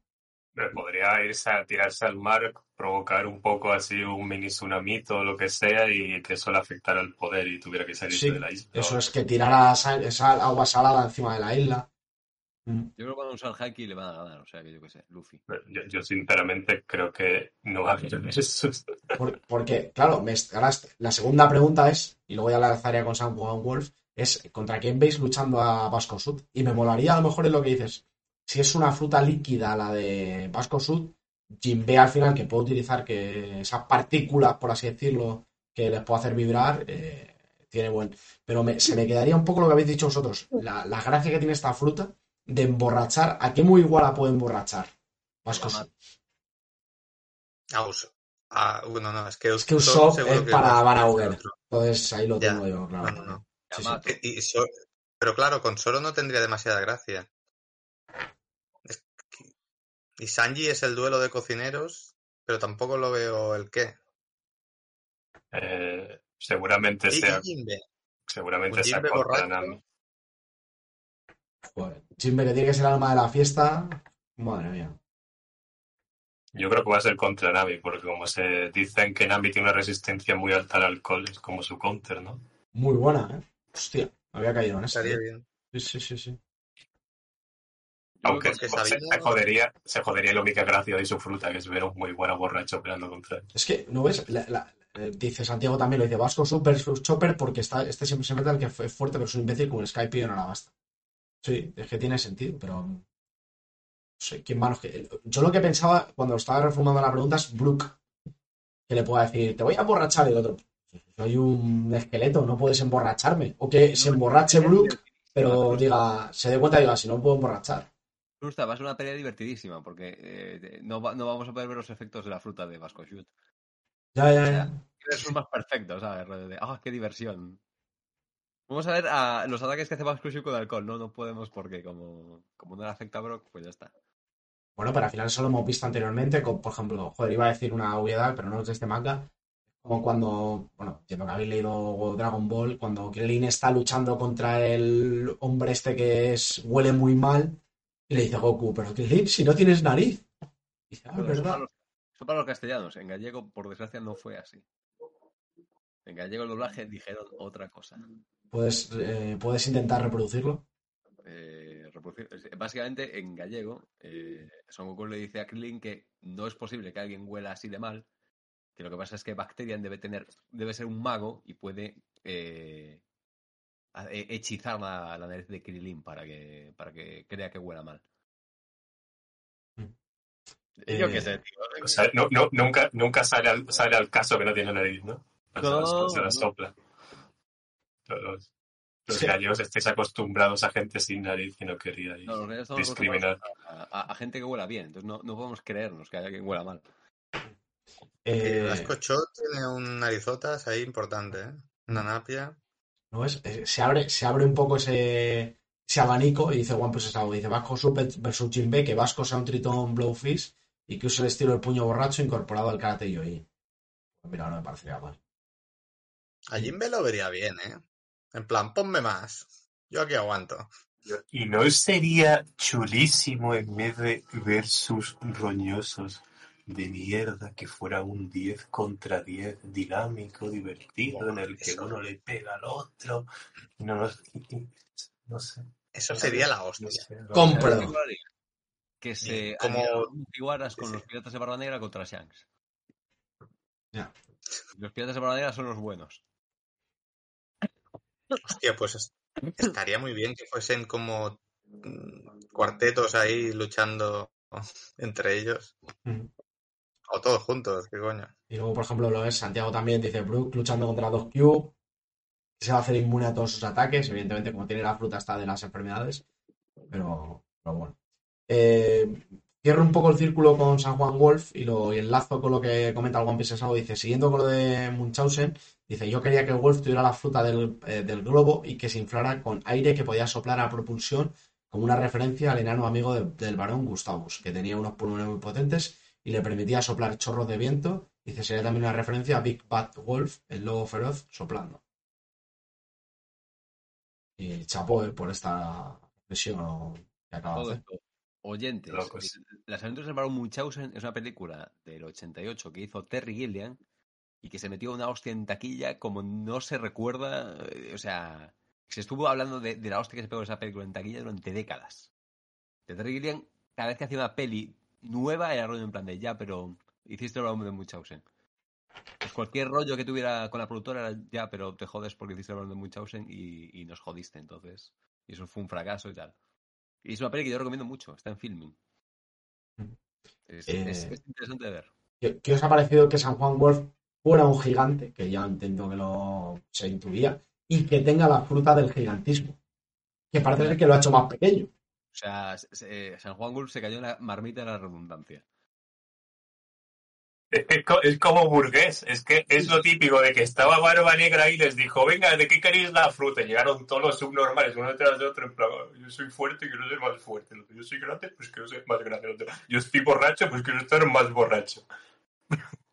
Podría irse a tirarse al mar, provocar un poco así un mini tsunamito o lo que sea y que eso le afectara el poder y tuviera que salirse Sí, de la isla. Eso es que tirara sal- sal- agua salada encima de la isla. Mm. Yo creo que van a usar Haki y le van a ganar. O sea, que yo qué sé, Luffy. Yo, yo sinceramente creo que no va a haber eso. Por- porque, claro, me ahora la segunda pregunta es, y luego ya la lanzaría con Sam Juan Wolf, es ¿contra quién veis luchando a Vasco Sud? Y me molaría a lo mejor en lo que dices, si es una fruta líquida la de Vasco Sud, Jinbe al final que puede utilizar que esas partículas, por así decirlo, que les puede hacer vibrar, eh, tiene buen... Pero me- se me quedaría un poco lo que habéis dicho vosotros, la, la gracia que tiene esta fruta de emborrachar, ¿a qué muy igual la puede emborrachar? Vasco Sud. A Uso. Ah, bueno, no, es que Es que Usopp es que para Van. Entonces ahí lo Ya. tengo yo, claro. No, no, no. Sí, sí. Yamato. Y- y So- pero claro, con Soro no tendría demasiada gracia. Y Sanji es el duelo de cocineros, pero tampoco lo veo el qué. Eh, seguramente Y, sea, seguramente sea. Nami. Joder, Jimbe que tiene que ser el alma de la fiesta. Madre mía. Yo creo que va a ser contra Nami, porque como se dicen que Nami tiene una resistencia muy alta al alcohol, es como su counter, ¿no? Muy buena, ¿eh? Hostia, me había caído en eso. Estaría bien. Sí, sí, sí, sí. Aunque se, se jodería, se jodería la única gracia de su fruta, que es ver a un muy buena borracho peleando contra él. Es que, ¿no ves? La- la- eh, dice Santiago también, lo dice Vasco Super versus Chopper porque está, este siempre se mete al que fue fuerte, pero es un imbécil como el Skype y no la basta. Sí, es que tiene sentido, pero. No sé, ¿quién más? Yo lo que pensaba cuando estaba reformando la pregunta es Brooke. Que le pueda decir, te voy a emborrachar y el otro. Soy un esqueleto, no puedes emborracharme. O que se emborrache Brooke, pero diga, se dé cuenta y diga, si no puedo emborrachar. Frusta, va a ser una pelea divertidísima porque eh, no, va- no vamos a poder ver los efectos de la fruta de Vasco Shoot. Ya, ya, ya. Es más perfecto, ¿sabes? ¡Ah, qué diversión! Vamos a ver a los ataques que hace Vasco Shoot con alcohol. No, no podemos porque como, como no le afecta a Brock, pues ya está. Bueno, pero al final eso lo hemos visto anteriormente, con, por ejemplo, joder, iba a decir una obviedad, pero no es de este manga, como cuando, bueno, entiendo que habéis leído Dragon Ball, cuando Krillin está luchando contra el hombre este que es huele muy mal, y le dice Goku, pero Krillin, si no tienes nariz. Y dice, ah, eso, para los, eso para los castellanos. En gallego, por desgracia, no fue así. En gallego el doblaje dijeron otra cosa. Puedes, eh, puedes intentar reproducirlo. Eh, reproducir- básicamente, en gallego, eh, Son Goku le dice a Krillin que no es posible que alguien huela así de mal, que lo que pasa es que Bacterian debe tener, debe ser un mago y puede eh, hechizar la, la nariz de Krillin para que, para que crea que huela mal. Yo Eh, qué sé, tío. O sea, no, no, nunca, nunca sale, al, sale al caso que no tiene nariz, ¿no? O sea, No, se la sopla. Los, los- Sí. gallegos estáis acostumbrados a gente sin nariz y no quería No, los gallegos estamos discriminar. A, a- a gente que huela bien, entonces no, no podemos creernos que haya quien huela mal. eh, Vasco Shot tiene un narizotas ahí importante, ¿eh? Una napia. ¿No ves? Eh, Se abre, se abre un poco ese, ese abanico y dice One Piece es algo. Dice Vasco Super versus Jinbe, que Vasco sea un tritón Blowfish y que use el estilo del puño borracho incorporado al karate Yoi. Pues mira, no me parecería mal. A Jinbe lo vería bien, ¿eh? En plan, ponme más. Yo aquí aguanto. ¿Y no sería chulísimo en vez de versus roñosos de mierda que fuera un 10 contra 10 dinámico, divertido, en el que Eso. uno le pega al otro? No, no, no sé. Eso sería la hostia. Compro. ¿Sabes qué molaría? Que se como- Mugiwaras con los piratas de Barba Negra contra Shanks. Ya. Los piratas de Barba Negra son los buenos. Hostia, pues es- estaría muy bien que fuesen como mm, cuartetos ahí luchando entre ellos. Mm. O todos juntos, qué coño. Y luego, por ejemplo, lo es Santiago también, dice Brook luchando contra dos Cube, que se va a hacer inmune a todos sus ataques, evidentemente como tiene la fruta esta de las enfermedades, pero, pero bueno. Eh, cierro un poco el círculo con San Juan Wolf y lo enlazo con lo que comenta el One Piece Sao, dice, siguiendo con lo de Munchausen, dice, yo quería que Wolf tuviera la fruta del, eh, del globo y que se inflara con aire que podía soplar a propulsión como una referencia al enano amigo de- del varón Gustavus, que tenía unos pulmones muy potentes y le permitía soplar chorros de viento. Dice, sería también una referencia a Big Bad Wolf, el lobo feroz, soplando. Y chapó eh, por esta reflexión que acaba de hacer. Oyentes, Locos. eh, Las aventuras del Barón Munchausen es una película del 88 que hizo Terry Gilliam y que se metió una hostia en taquilla como no se recuerda. eh, O sea, se estuvo hablando de, de la hostia que se pegó esa película en taquilla durante décadas. De Terry Gilliam, cada vez que hacía una peli nueva era rollo en plan de ya, pero hiciste el Barón de Munchausen. Pues cualquier rollo que tuviera con la productora era ya, pero te jodes porque hiciste el Barón de Munchausen y, y nos jodiste entonces. Y eso fue un fracaso y tal. Y es una peli que yo recomiendo mucho, está en filming. Es, Eh, es- es interesante de ver. ¿Qué, qué os ha parecido que San Juan Wolf fuera un gigante, que ya entiendo que lo se intuía, y que tenga la fruta del gigantismo? Que parece ser que lo ha hecho más pequeño. O sea, se- se- San Juan Gulf se cayó en la marmita de la redundancia. Es, que es como burgués, es que es lo típico de que estaba Barba Negra y les dijo, venga, ¿de qué queréis la fruta? Y llegaron todos los subnormales, uno detrás de otro, en plan, "Oh, yo soy fuerte y quiero ser más fuerte. Yo soy grande, pues quiero ser más grande. El otro, Yo estoy borracho, pues quiero estar más borracho.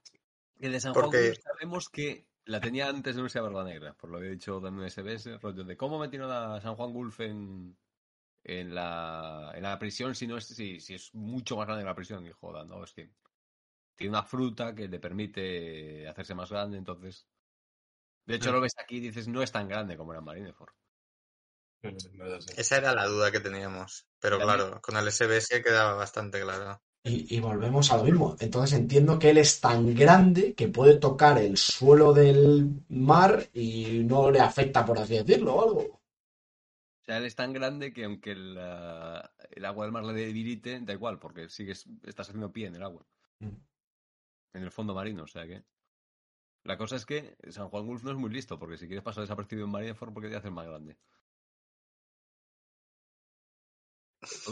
El de San Porque- Juan Gulf sabemos que la tenía antes de Universidad Barba Negra, por lo que he dicho también en SBS, rollo de cómo metieron a San Juan Gulf en, en, la, en la prisión si no es, si, si es mucho más grande que la prisión. Y joda, no, es que tiene una fruta que le permite hacerse más grande, entonces... De hecho, Mm. lo ves aquí y dices, no es tan grande como era Marineford. Esa era la duda que teníamos. Pero claro, con el SBS quedaba bastante claro. Y, y volvemos a lo mismo. Entonces entiendo que él es tan grande que puede tocar el suelo del mar y no le afecta, por así decirlo, o algo. O sea, él es tan grande que aunque el, ah, el agua del mar le debilite, da igual, porque sigues, estás haciendo pie en el agua. Mm. En el fondo marino, o sea que. La cosa es que San Juan Gulf no es muy listo, porque si quieres pasar desapercibido en Marineford, ¿por qué te haces más grande?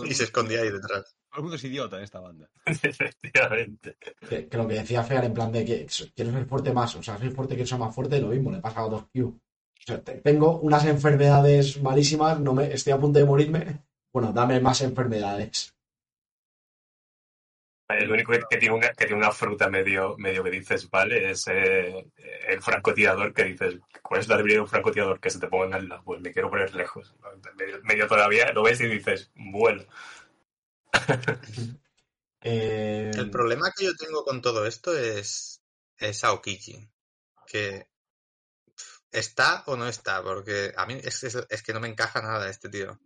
Y se escondía ahí detrás. Todo el mundo es idiota en esta banda. Efectivamente. Que, que lo que decía Fear en plan de que quiero ser fuerte más, o sea, soy fuerte, quiero ser más fuerte, lo mismo, le pasa a dos Q. sea, tengo unas enfermedades malísimas, no me, estoy a punto de morirme. Bueno, dame más enfermedades. El único que que tiene una, que tiene una fruta medio, medio que dices, vale, es eh, el francotirador que dices, ¿cuál es la debilidad de un francotirador? Que se te ponga al lado. Pues me quiero poner lejos. Medio, medio todavía lo ves y dices, bueno. Eh, El problema que yo tengo con todo esto es, es Aokiji. Que está o no está, porque a mí es, es- es que no me encaja nada este tío.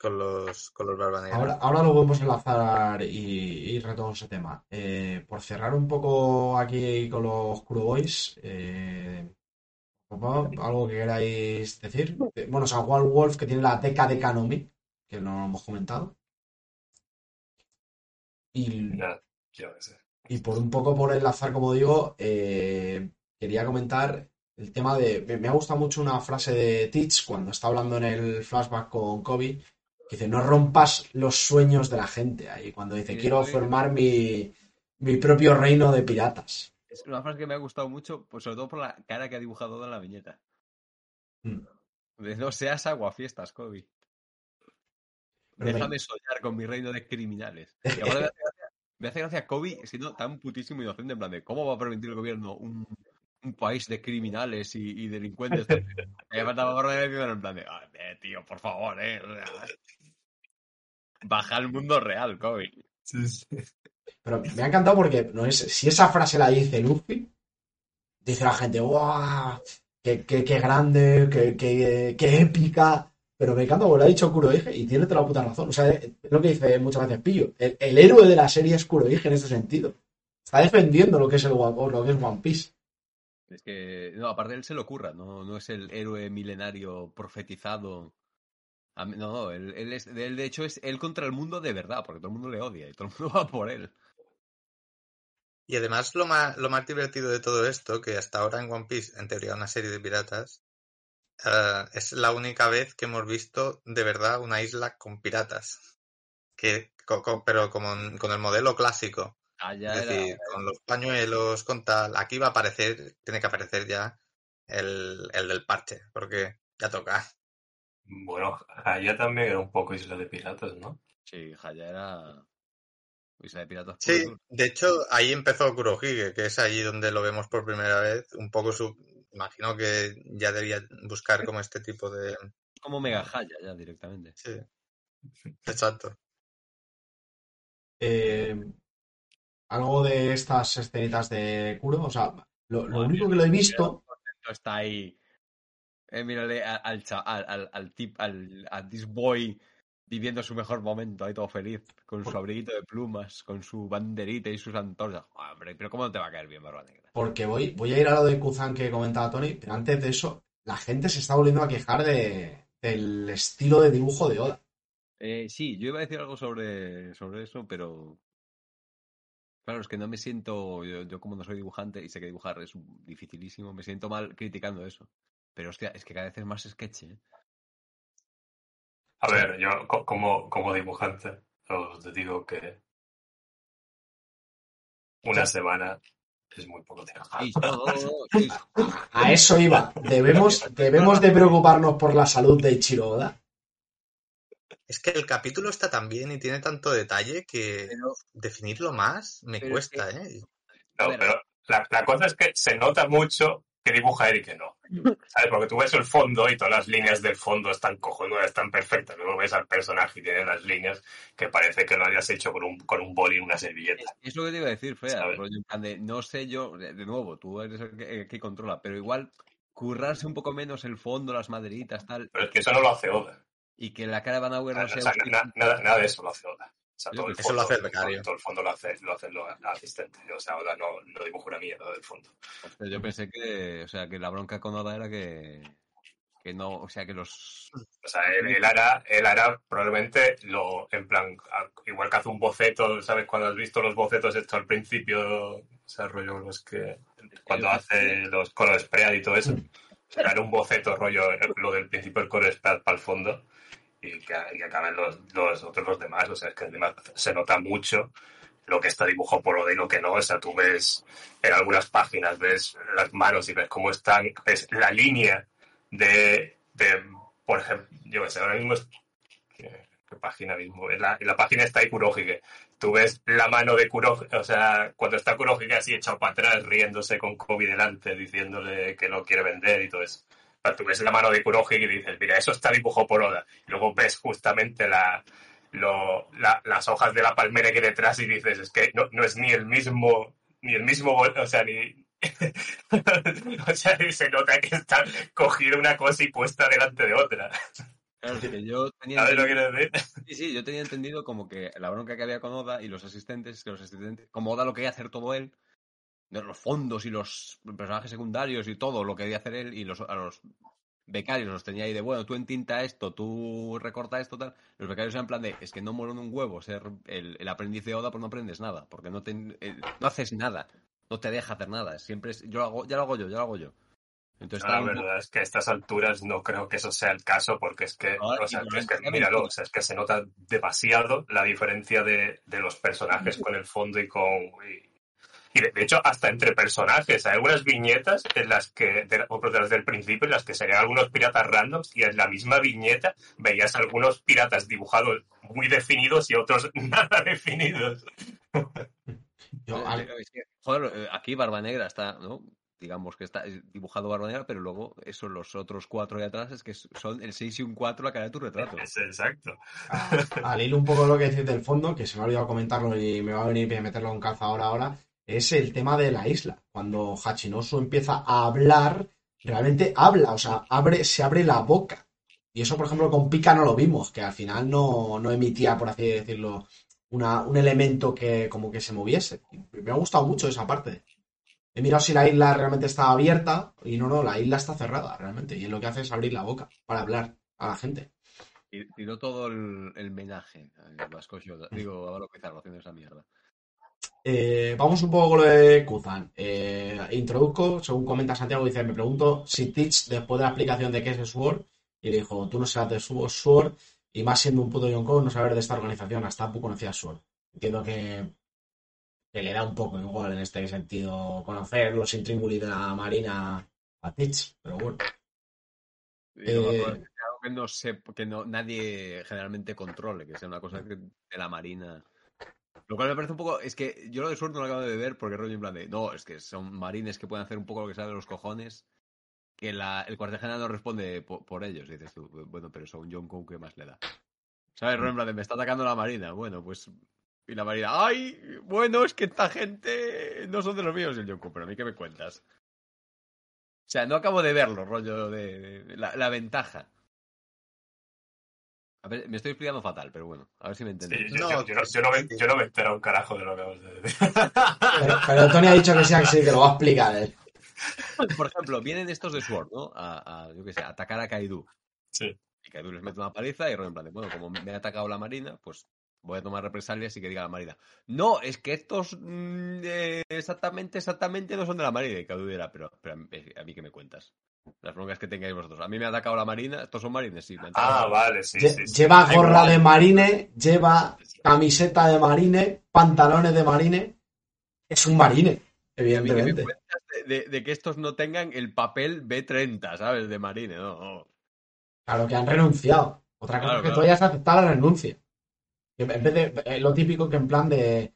Con los, con los Barba Negra. Ahora, ahora lo podemos enlazar y, y retomamos ese tema. Eh, por cerrar un poco aquí con los Kuro Boys, eh, ¿algo que queráis decir? Eh, Bueno, San Juan Wolf, que tiene la teca de Kanomi, que no lo hemos comentado. Y, yo sé. y por un poco por enlazar, como digo, eh, quería comentar el tema de. Me, ha gustado mucho una frase de Teach cuando está hablando en el flashback con Kobe, que dice: No rompas los sueños de la gente. Ahí cuando dice: Sí, Quiero formar mi, mi propio reino de piratas. Es una frase que me ha gustado mucho, pues sobre todo por la cara que ha dibujado en la viñeta. Mm. De no seas aguafiestas, Kobe. Déjame soñar con mi reino de criminales. Y me hace gracia, me hace gracia Kobe siendo tan putísimo inocente, en plan de cómo va a permitir el gobierno un, un país de criminales y, y delincuentes. Me faltaba por en plan de, "Ah, eh, tío, por favor, eh. Baja al mundo real, Kobe. Pero me ha encantado porque no es, si esa frase la dice Luffy, dice la gente, ¡guau! ¡Qué, qué, qué grande! Qué, qué, qué épica! pero me encanta porque lo ha dicho Kurohige y tiene toda la puta razón. O sea, es lo que dice muchas veces Pillo. El, el héroe de la serie es Kurohige en ese sentido. Está defendiendo lo que es el lo que es One Piece. Es que, no, aparte él se lo ocurra, no, no es el héroe milenario profetizado. No, no, él, él es, él de hecho es él contra el mundo de verdad, porque todo el mundo le odia y todo el mundo va por él. Y además lo más, lo más divertido de todo esto, que hasta ahora en One Piece, en teoría una serie de piratas, eh, es la única vez que hemos visto de verdad una isla con piratas. Que, pero como con el modelo clásico. Allá Es era, decir, con los pañuelos, con tal. Aquí va a aparecer, tiene que aparecer ya el, el del parche, porque ya toca. Bueno, allá también era un poco isla de piratas, ¿no? sí, Haya era Isla de Piratas. Sí, de hecho, ahí empezó Kurohige, que es allí donde lo vemos por primera vez. Un poco su. Imagino que ya debía buscar como este tipo de. Como Mega Haya ya directamente. Sí. Exacto. Eh, algo de estas escenitas de Kuro, o sea, lo, único que lo he visto, Está ahí. Eh, mírale al, al, al, al tip, al, a this boy viviendo su mejor momento, ahí todo feliz, con su abriguito de plumas, con su banderita y sus antorchas. Hombre, pero ¿cómo no te va a caer bien, Barba Negra? porque voy, voy a ir a lo de Kuzan que comentaba Tony, pero antes de eso, la gente se está volviendo a quejar de, del estilo de dibujo de Oda. Eh, sí, yo iba a decir algo sobre, sobre eso, pero. Claro, es que no me siento. Yo, yo como no soy dibujante y sé que dibujar es dificilísimo, me siento mal criticando eso. Pero hostia, es que cada vez es más sketch, ¿eh? A ver, yo co- como, como dibujante os digo que una semana es muy poco tiempo. A eso iba. Debemos, debemos de preocuparnos por la salud de Ichiro Oda. Es que el capítulo está tan bien y tiene tanto detalle que pero- definirlo más me cuesta, ¿eh? No, pero la, la cosa es que se nota mucho que dibuja él y que no. ¿Sabes? Porque tú ves el fondo y todas las líneas del fondo están cojonudas, están perfectas. Luego ves al personaje y tiene las líneas que parece que lo hayas hecho con un, con un boli en una servilleta. Es lo que te iba a decir, Fea. De, no sé yo, de, de nuevo, tú eres el que, el que controla, pero igual currarse un poco menos el fondo, las maderitas, tal, Pero es que eso no lo hace Oda. Y que la cara de Van Auer no O sea... sea, hostil. na- nada, nada de eso lo hace Oda. O sea, todo el que- eso lo fondo- hace el becario. Todo el fondo lo hace, lo hacen los asistentes. O sea, Oda no, no dibuja una mierda del fondo. Hostia, Yo pensé que, o sea, que la bronca con Oda era que, que no, o sea, que los... O sea, él, él hará, él hará probablemente lo, en plan, igual que hace un boceto, ¿sabes? Cuando has visto los bocetos esto al principio, o sea, rollo los que, cuando hace los color spread y todo eso, hará un boceto rollo, eh, lo del principio del color spread para el fondo y que, y que acaben los, los otros los demás, o sea, es que además se nota mucho lo que está dibujado por Oda y lo que no, o sea, tú ves en algunas páginas, ves las manos y ves cómo están, ves la línea de, de por ejemplo, yo que sé, ahora mismo es, ¿qué, qué página mismo? La, la página está ahí Kurohige. Tú ves la mano de Kurohige, o sea, cuando está Kurohige así echado para atrás, riéndose con Kobe delante, diciéndole que no quiere vender y todo eso. Sea, tú ves la mano de Kurohige y dices, mira, eso está dibujado por Oda. Y luego ves justamente la, lo- la- las hojas de la palmera que hay detrás y dices, es que no, no es ni el mismo, ni el mismo, o sea, ni... o sea, se nota que está cogida una cosa y puesta delante de otra. Claro, que yo tenía ¿Sabes lo que quiero decir? sí, sí, yo tenía entendido como que la bronca que había con Oda y los asistentes, que los asistentes, como Oda lo quería hacer todo él, de los fondos y los personajes secundarios y todo lo quería hacer él y los, a los becarios los tenía ahí de, bueno, tú entinta esto, tú recorta esto, tal. Los becarios eran en plan de, es que no muero en un huevo ser el, el aprendiz de Oda, pues no aprendes nada, porque no, te, eh, no haces nada, no te deja hacer nada, siempre es, yo lo hago, ya lo hago yo, ya lo hago yo. Entonces, la un verdad es que a estas alturas no creo que eso sea el caso, porque es que, Ahora, o sea, es que míralo, o sea, es que se nota demasiado la diferencia de, de los personajes con el fondo y con... Y, y de, de hecho, hasta entre personajes, hay algunas viñetas en las que, de, o de las del principio, en las que serían algunos piratas randoms y en la misma viñeta veías algunos piratas dibujados muy definidos y otros nada definidos. Yo, joder, eh, aquí Barba Negra está, ¿no? Digamos que está eh, dibujado Barba Negra, pero luego eso, los otros cuatro de atrás, es que son el 6 y un 4 la cara de tu retrato. Es exacto. al hilo un poco de lo que decís del fondo, que se me ha olvidado comentarlo y me va a venir bien meterlo en calza ahora, ahora, es el tema de la isla. Cuando Hachinosu empieza a hablar, realmente habla, o sea, abre, se abre la boca. Y eso, por ejemplo, con Pika no lo vimos, que al final no, no emitía, por así decirlo, una, un elemento que como que se moviese. Me ha gustado mucho esa parte. He mirado si la isla realmente está abierta y no, no, la isla está cerrada realmente. Y lo que hace es abrir la boca para hablar a la gente. Y tiró todo el, el menaje. al Vasco Yoda. Digo, a lo que está haciendo esa mierda. Eh, vamos un poco con lo de Kuzan. Eh, introduzco, según comenta Santiago, dice, me pregunto si Teach, después de la explicación de qué es el Sword, y le dijo, tú no serás de su- Sword, y más siendo un puto Yonko, no saber de esta organización, hasta tú conocías Sword. Entiendo que, que le da un poco igual en este sentido conocer los intríngulis de la Marina a Teach, pero bueno. Eh, que sea algo que no sé, que no, nadie generalmente controle, que sea una cosa de la marina. Lo cual me parece un poco. Es que yo lo de suerte no lo acabo de ver porque rollo en plan de. No, es que son marines que pueden hacer un poco lo que saben los cojones. Que la, el cuartel general no responde po- por, ellos. Dices tú, bueno, pero a un Yonko, ¿qué más le da? ¿Sabes? Rollo en plan de, me está atacando la marina. Bueno, pues. Y la marina, ¡ay! Bueno, es que esta gente no son de los míos, el Yonko, pero a mí, ¿qué me cuentas? O sea, no acabo de verlo, rollo de, de- la ventaja. A ver, me estoy explicando fatal, pero bueno, a ver si me Sí, entendéis. yo, No, yo- yo no, yo no me, yo no me un carajo de lo que acabas de decir. Pero, pero Tony ha dicho que sí, que sí, que lo va a explicar él. Por ejemplo, vienen estos de Sword, ¿no? A, a, yo qué sé, a atacar a Kaidu. Sí. Y Kaidu les mete una paliza y rollo en plan de, bueno, como me ha atacado la marina, pues voy a tomar represalias y que diga la marina. No, es que estos mm, eh, exactamente, exactamente no son de la marina. Y Kaidu dirá, pero, pero a mí- a mí que me cuentas. Las broncas que tengáis vosotros. A mí me ha atacado la marina, estos son marines, sí. me. Ah, vale, sí, Lle- sí. sí. lleva gorra de marine, lleva camiseta de marine, pantalones de marine. Es un marine, evidentemente. de, de- de que estos no tengan el papel B30, ¿sabes? De marine, no. no. Claro que han renunciado. Otra cosa Claro, es que claro. tú hayas aceptado la renuncia. En vez de eh, lo típico que en plan de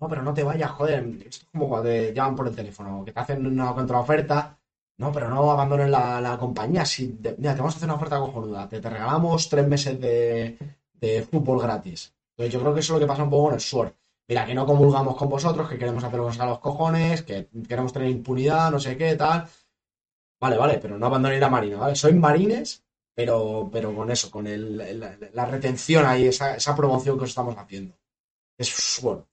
no, pero no te vayas, joder. Esto es como cuando te llaman por el teléfono, que te hacen una contraoferta. No, pero no abandones la, la compañía. Mira, te vamos a hacer una oferta cojonuda. Te, te regalamos tres meses de, de fútbol gratis. Entonces yo creo que eso es lo que pasa un poco con el Sword. Mira, que no comulgamos con vosotros, que queremos hacer lo que nos salga a los cojones, que queremos tener impunidad, no sé qué, tal. Vale, vale, pero no abandonéis la marina, ¿vale? Sois marines, pero, pero con eso, con el, la, la retención ahí, esa, esa promoción que os estamos haciendo. Es Sword.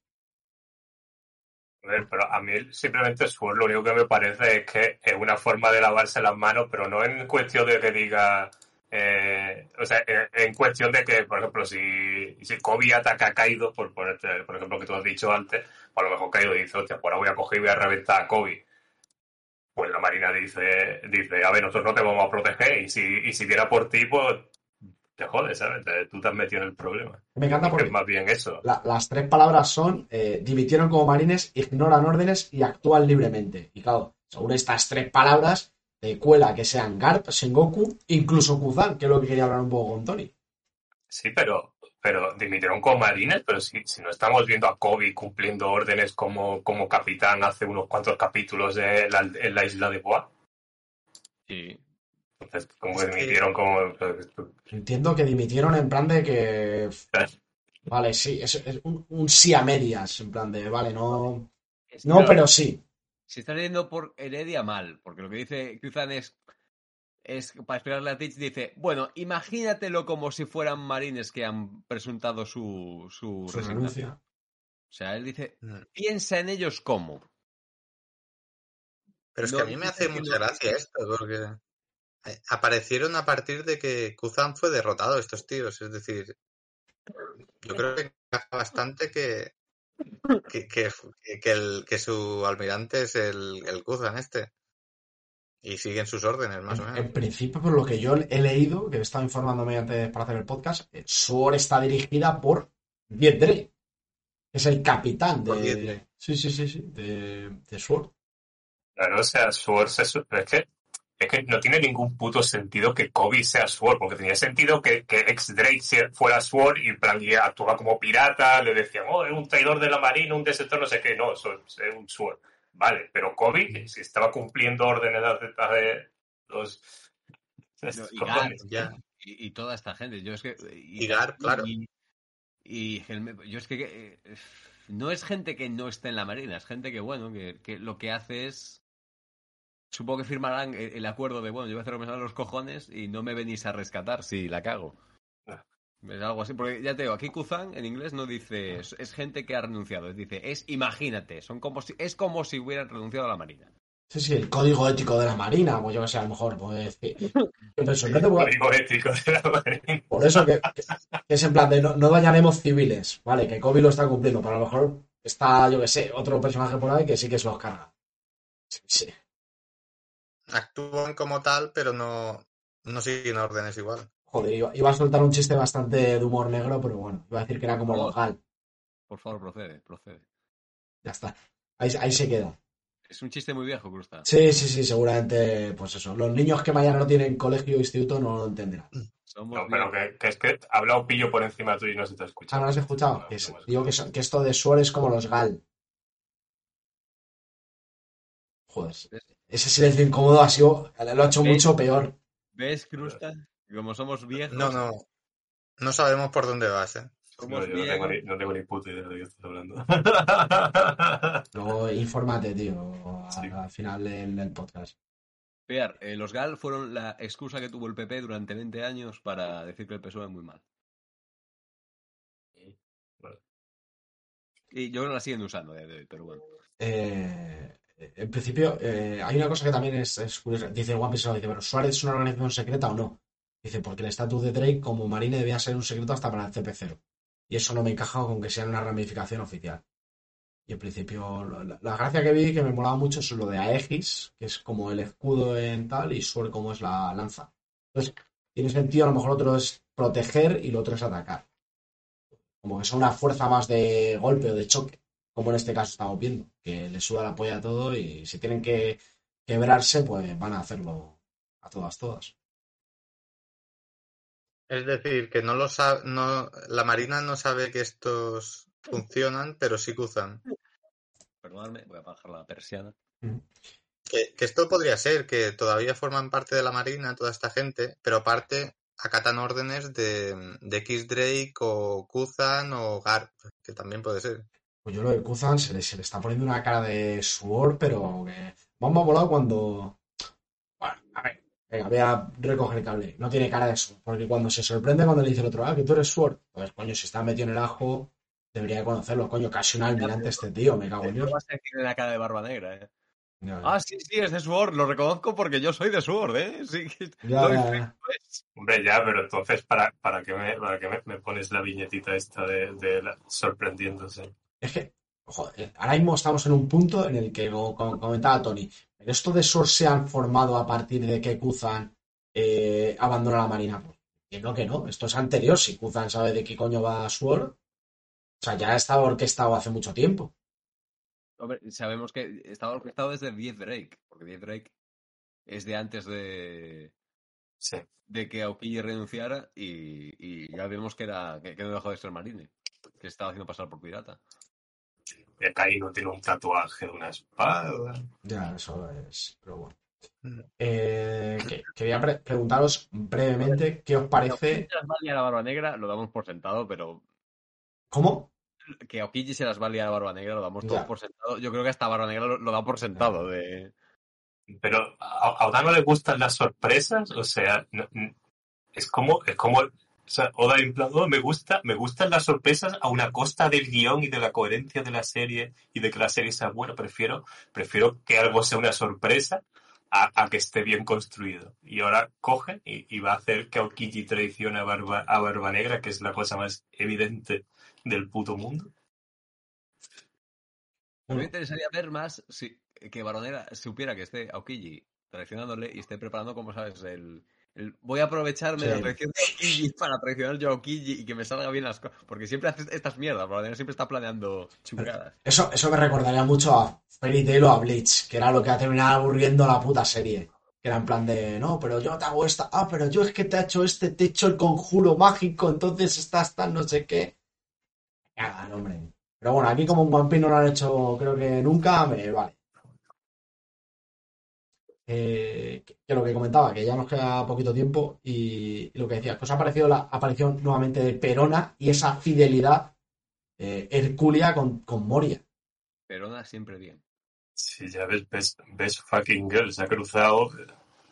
A ver, pero a mí simplemente Sword lo único que me parece es que es una forma de lavarse las manos, pero no en cuestión de que diga. eh, o sea, en, cuestión de que, por ejemplo, si, si Kobe ataca a Kaido, por ponerte, por ejemplo, que tú has dicho antes, pues a lo mejor Kaido dice, hostia, pues ahora voy a coger y voy a reventar a Kobe. Pues la Marina dice, dice, a ver, nosotros no te vamos a proteger, y si, y si viera por ti, pues te jodes, ¿sabes? Te- tú te has metido en el problema. Me encanta Porque porque es más bien eso. la- las tres palabras son eh, dimitieron como marines, ignoran órdenes y actúan libremente. Y claro, según estas tres palabras, te cuela que sean Garp, Sengoku, incluso Kuzan, que es lo que quería hablar un poco con Tony. Sí, pero, pero dimitieron como marines, pero si, si no estamos viendo a Kobe cumpliendo órdenes como, como capitán hace unos cuantos capítulos de la- en la isla de Boa. Sí. Entonces, como Es que que- dimitieron como... Entiendo que dimitieron en plan de que. Vale, sí, es, es un, un sí a medias, en plan de, vale, no. No, pero sí. Se está leyendo por Heredia mal, porque lo que dice Cruzan es, es para explicarle a Teach, dice, bueno, imagínatelo como si fueran marines que han presuntado su, su, renuncia. O sea, él dice, Mm. piensa en ellos como. Pero es No que a mí me hace mucha gracia esto, porque aparecieron a partir de que Kuzan fue derrotado, estos tíos. Es decir, yo creo que encaja bastante que, que, que, que el, que su almirante es el, el Kuzan este. Y siguen sus órdenes, más o En, menos. en principio, por lo que yo he leído, que he estado informándome antes para hacer el podcast, eh, Sword está dirigida por Viet Dre, que es el capitán de. Dre. Sí, sí, sí, sí, de, de Sword. Claro, o sea, Sword se su- es que, es que no tiene ningún puto sentido que Kobe sea Sword, porque tenía sentido que, que ex Drake fuera Sword y plan y actuaba como pirata, le decían, oh, es un traidor de la marina, un desertor, no sé qué, no, eso es un Sword. Vale, pero Kobe, si estaba cumpliendo órdenes de, de los... No, y cojones. Ya. Y, y toda esta gente, yo es que... Y Garp, claro. Y, yo es que... eh, no es gente que no esté en la marina, es gente que, bueno, que, que lo que hace es Supongo que firmarán el, el acuerdo de, bueno, yo voy a hacer lo que me los cojones y no me venís a rescatar si la cago. Ah. Es algo así, porque ya te digo, aquí Kuzan en inglés no dice, es, es gente que ha renunciado, es- dice, es imagínate, son como si, es como si hubieran renunciado a la Marina. Sí, sí, el código ético de la Marina, pues yo que sé, a lo mejor, pues. voy a- Código ético de la Marina. Por eso que, que- que es en plan de no, no dañaremos civiles, ¿vale? Que Kobe lo está cumpliendo, pero a lo mejor está, yo que sé, otro personaje por ahí que sí que se los carga. Sí, sí. Actúan como tal, pero no, no siguen órdenes igual. Joder, iba, iba a soltar un chiste bastante de humor negro, pero bueno, iba a decir que era como los Gal. Por favor, procede, procede. Ya está. Ahí, ahí se quedó. Es un chiste muy viejo, Crusta. Sí, sí, sí, seguramente, pues eso. Los niños que mañana no tienen colegio o instituto no lo entenderán. Somos No, pero que, que es que habla un pillo por encima tuyo y no se te escucha. Ah, ¿no has escuchado? No, Que es- no, no. digo que, son- que esto de Suor es como los Gal. Joder, ese silencio incómodo ha sido, lo ha hecho ¿Ves? mucho peor. ¿Ves, Crusta? Que Como somos viejos, No, no. No sabemos por dónde vas, ¿eh? somos No, yo no tengo, ni, no tengo ni puta idea de qué estás hablando. Luego, infórmate, tío, Sí. al, al final del, del podcast. Pear, eh, los GAL fueron la excusa que tuvo el PP durante 20 años para decir que el PSOE es muy mal. Vale. Y yo creo que la siguen usando, eh, de- pero bueno. Eh, en principio, eh, hay una cosa que también es, es curiosa. Dice One Piece, pero ¿Suárez es una organización secreta o no? Dice, porque el estatus de Drake como marine debía ser un secreto hasta para el CP0. Y eso no me encaja con que sea una ramificación oficial. Y en principio, la, gracia que vi que me molaba mucho es lo de Aegis, que es como el escudo en tal, y Sword como es la lanza. Entonces, tiene sentido, a lo mejor otro es proteger y lo otro es atacar. Como que son una fuerza más de golpe o de choque como en este caso estamos viendo, que les suda la polla a todo y si tienen que quebrarse, pues van a hacerlo a todas, todas. Es decir, que no lo sabe, no, la Marina no sabe que estos funcionan, pero sí usan. Perdonadme, voy a bajar la persiana. Que, que esto podría ser, que todavía forman parte de la Marina toda esta gente, pero aparte acatan órdenes de, de X Drake o Kuzan o Garp, que también puede ser. Pues yo lo de Kuzan se le, se le está poniendo una cara de suor, pero que vamos a volar cuando... Bueno, a ver, venga, voy a recoger el cable. No tiene cara de suor, porque cuando se sorprende cuando le dice el otro, ah, que tú eres suor, pues coño, si está metido en el ajo, debería de conocerlo, coño, casi un almirante este tío, me cago en Dios. No vas a decir en la cara de barba negra, eh. Ya, Ah, sí, sí, es de Sword, lo reconozco porque yo soy de Sword, eh. Sí, ya, pues. Hombre, ya, pero entonces, ¿para, para qué, me, para qué me, me pones la viñetita esta de, de la- sorprendiéndose? Es que, joder, ahora mismo estamos en un punto en el que, como, comentaba Tony, pero esto de SWORD se han formado a partir de que Kuzan eh, abandona la marina. Pues, entiendo que no, esto es anterior. Si Kuzan sabe de qué coño va SWORD, o sea, ya ha estado orquestado hace mucho tiempo. Hombre, sabemos que estaba orquestado desde 10 Drake, porque 10 Drake es de antes de, Sí. de que Aokiji renunciara y, y ya vemos que era que, que no dejó de ser marine, que estaba haciendo pasar por pirata. Y acá ahí no tiene un tatuaje de una espada. Ya, eso es. Pero bueno. Mm. Eh, que- quería pre- preguntaros brevemente qué os parece. Que se las va a liar a Barba Negra lo damos por sentado, pero ¿Cómo? que Aokiji se las va a liar a Barba Negra lo damos Ya. todos por sentado. Yo creo que hasta Barba Negra lo, lo da por sentado. De... Pero a, a Oda no le gustan las sorpresas, o sea, no- es como, es como, o sea, Oda en plan, "Oh, me gusta, me gustan las sorpresas a una costa del guion y de la coherencia de la serie y de que la serie sea buena, prefiero, prefiero que algo sea una sorpresa a, a que esté bien construido. Y ahora coge y, y va a hacer que Aokiji traicione a Barba, a Barba Negra, que es la cosa más evidente del puto mundo. A mí me interesaría ver más si, que Baronera supiera que esté Aokiji traicionándole y esté preparando, como sabes, el, el- voy a aprovecharme Sí. de la traición de Aokiji para traicionar yo a Aokiji y que me salga bien las cosas. Porque siempre hace estas mierdas, siempre está planeando chungadas. Eso, eso me recordaría mucho a Fairy Tail o a Bleach, que era lo que ha terminado aburriendo la puta serie. Que era en plan de, no, pero yo te hago esta, ah, pero yo es que te he hecho este, te he hecho el conjuro mágico, entonces estás tan no sé qué. Cagan, hombre. Pero bueno, aquí como un Piece no lo han hecho, creo que nunca, me vale. Eh, que, lo que comentaba, que ya nos queda poquito tiempo y, y lo que decía, que os ha parecido la aparición nuevamente de Perona y esa fidelidad eh, hercúlea con, con Moria. Perona siempre bien. Sí, ya ves, ves, ves fucking girl, se ha cruzado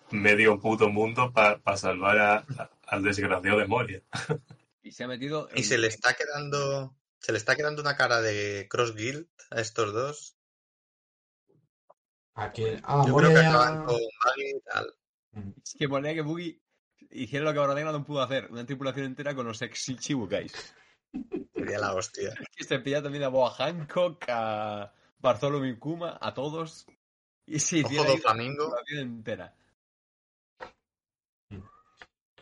medio puto mundo para salvar a- a- al desgraciado de Moria. Y se ha metido Y se le está quedando. Se le está quedando una cara de Cross Guild a estos dos. A que, ah, Yo creo que acaban con Maggie y tal. Es que molía que Boogie hiciera lo que ahora no pudo hacer. Una tripulación entera con los ex Chibukai. Sería la hostia. Que se pilla también a Boa Hancock, a Bartholomew Kuma, a todos. Y se hiciera Ojo do Flamingo. una tripulación entera.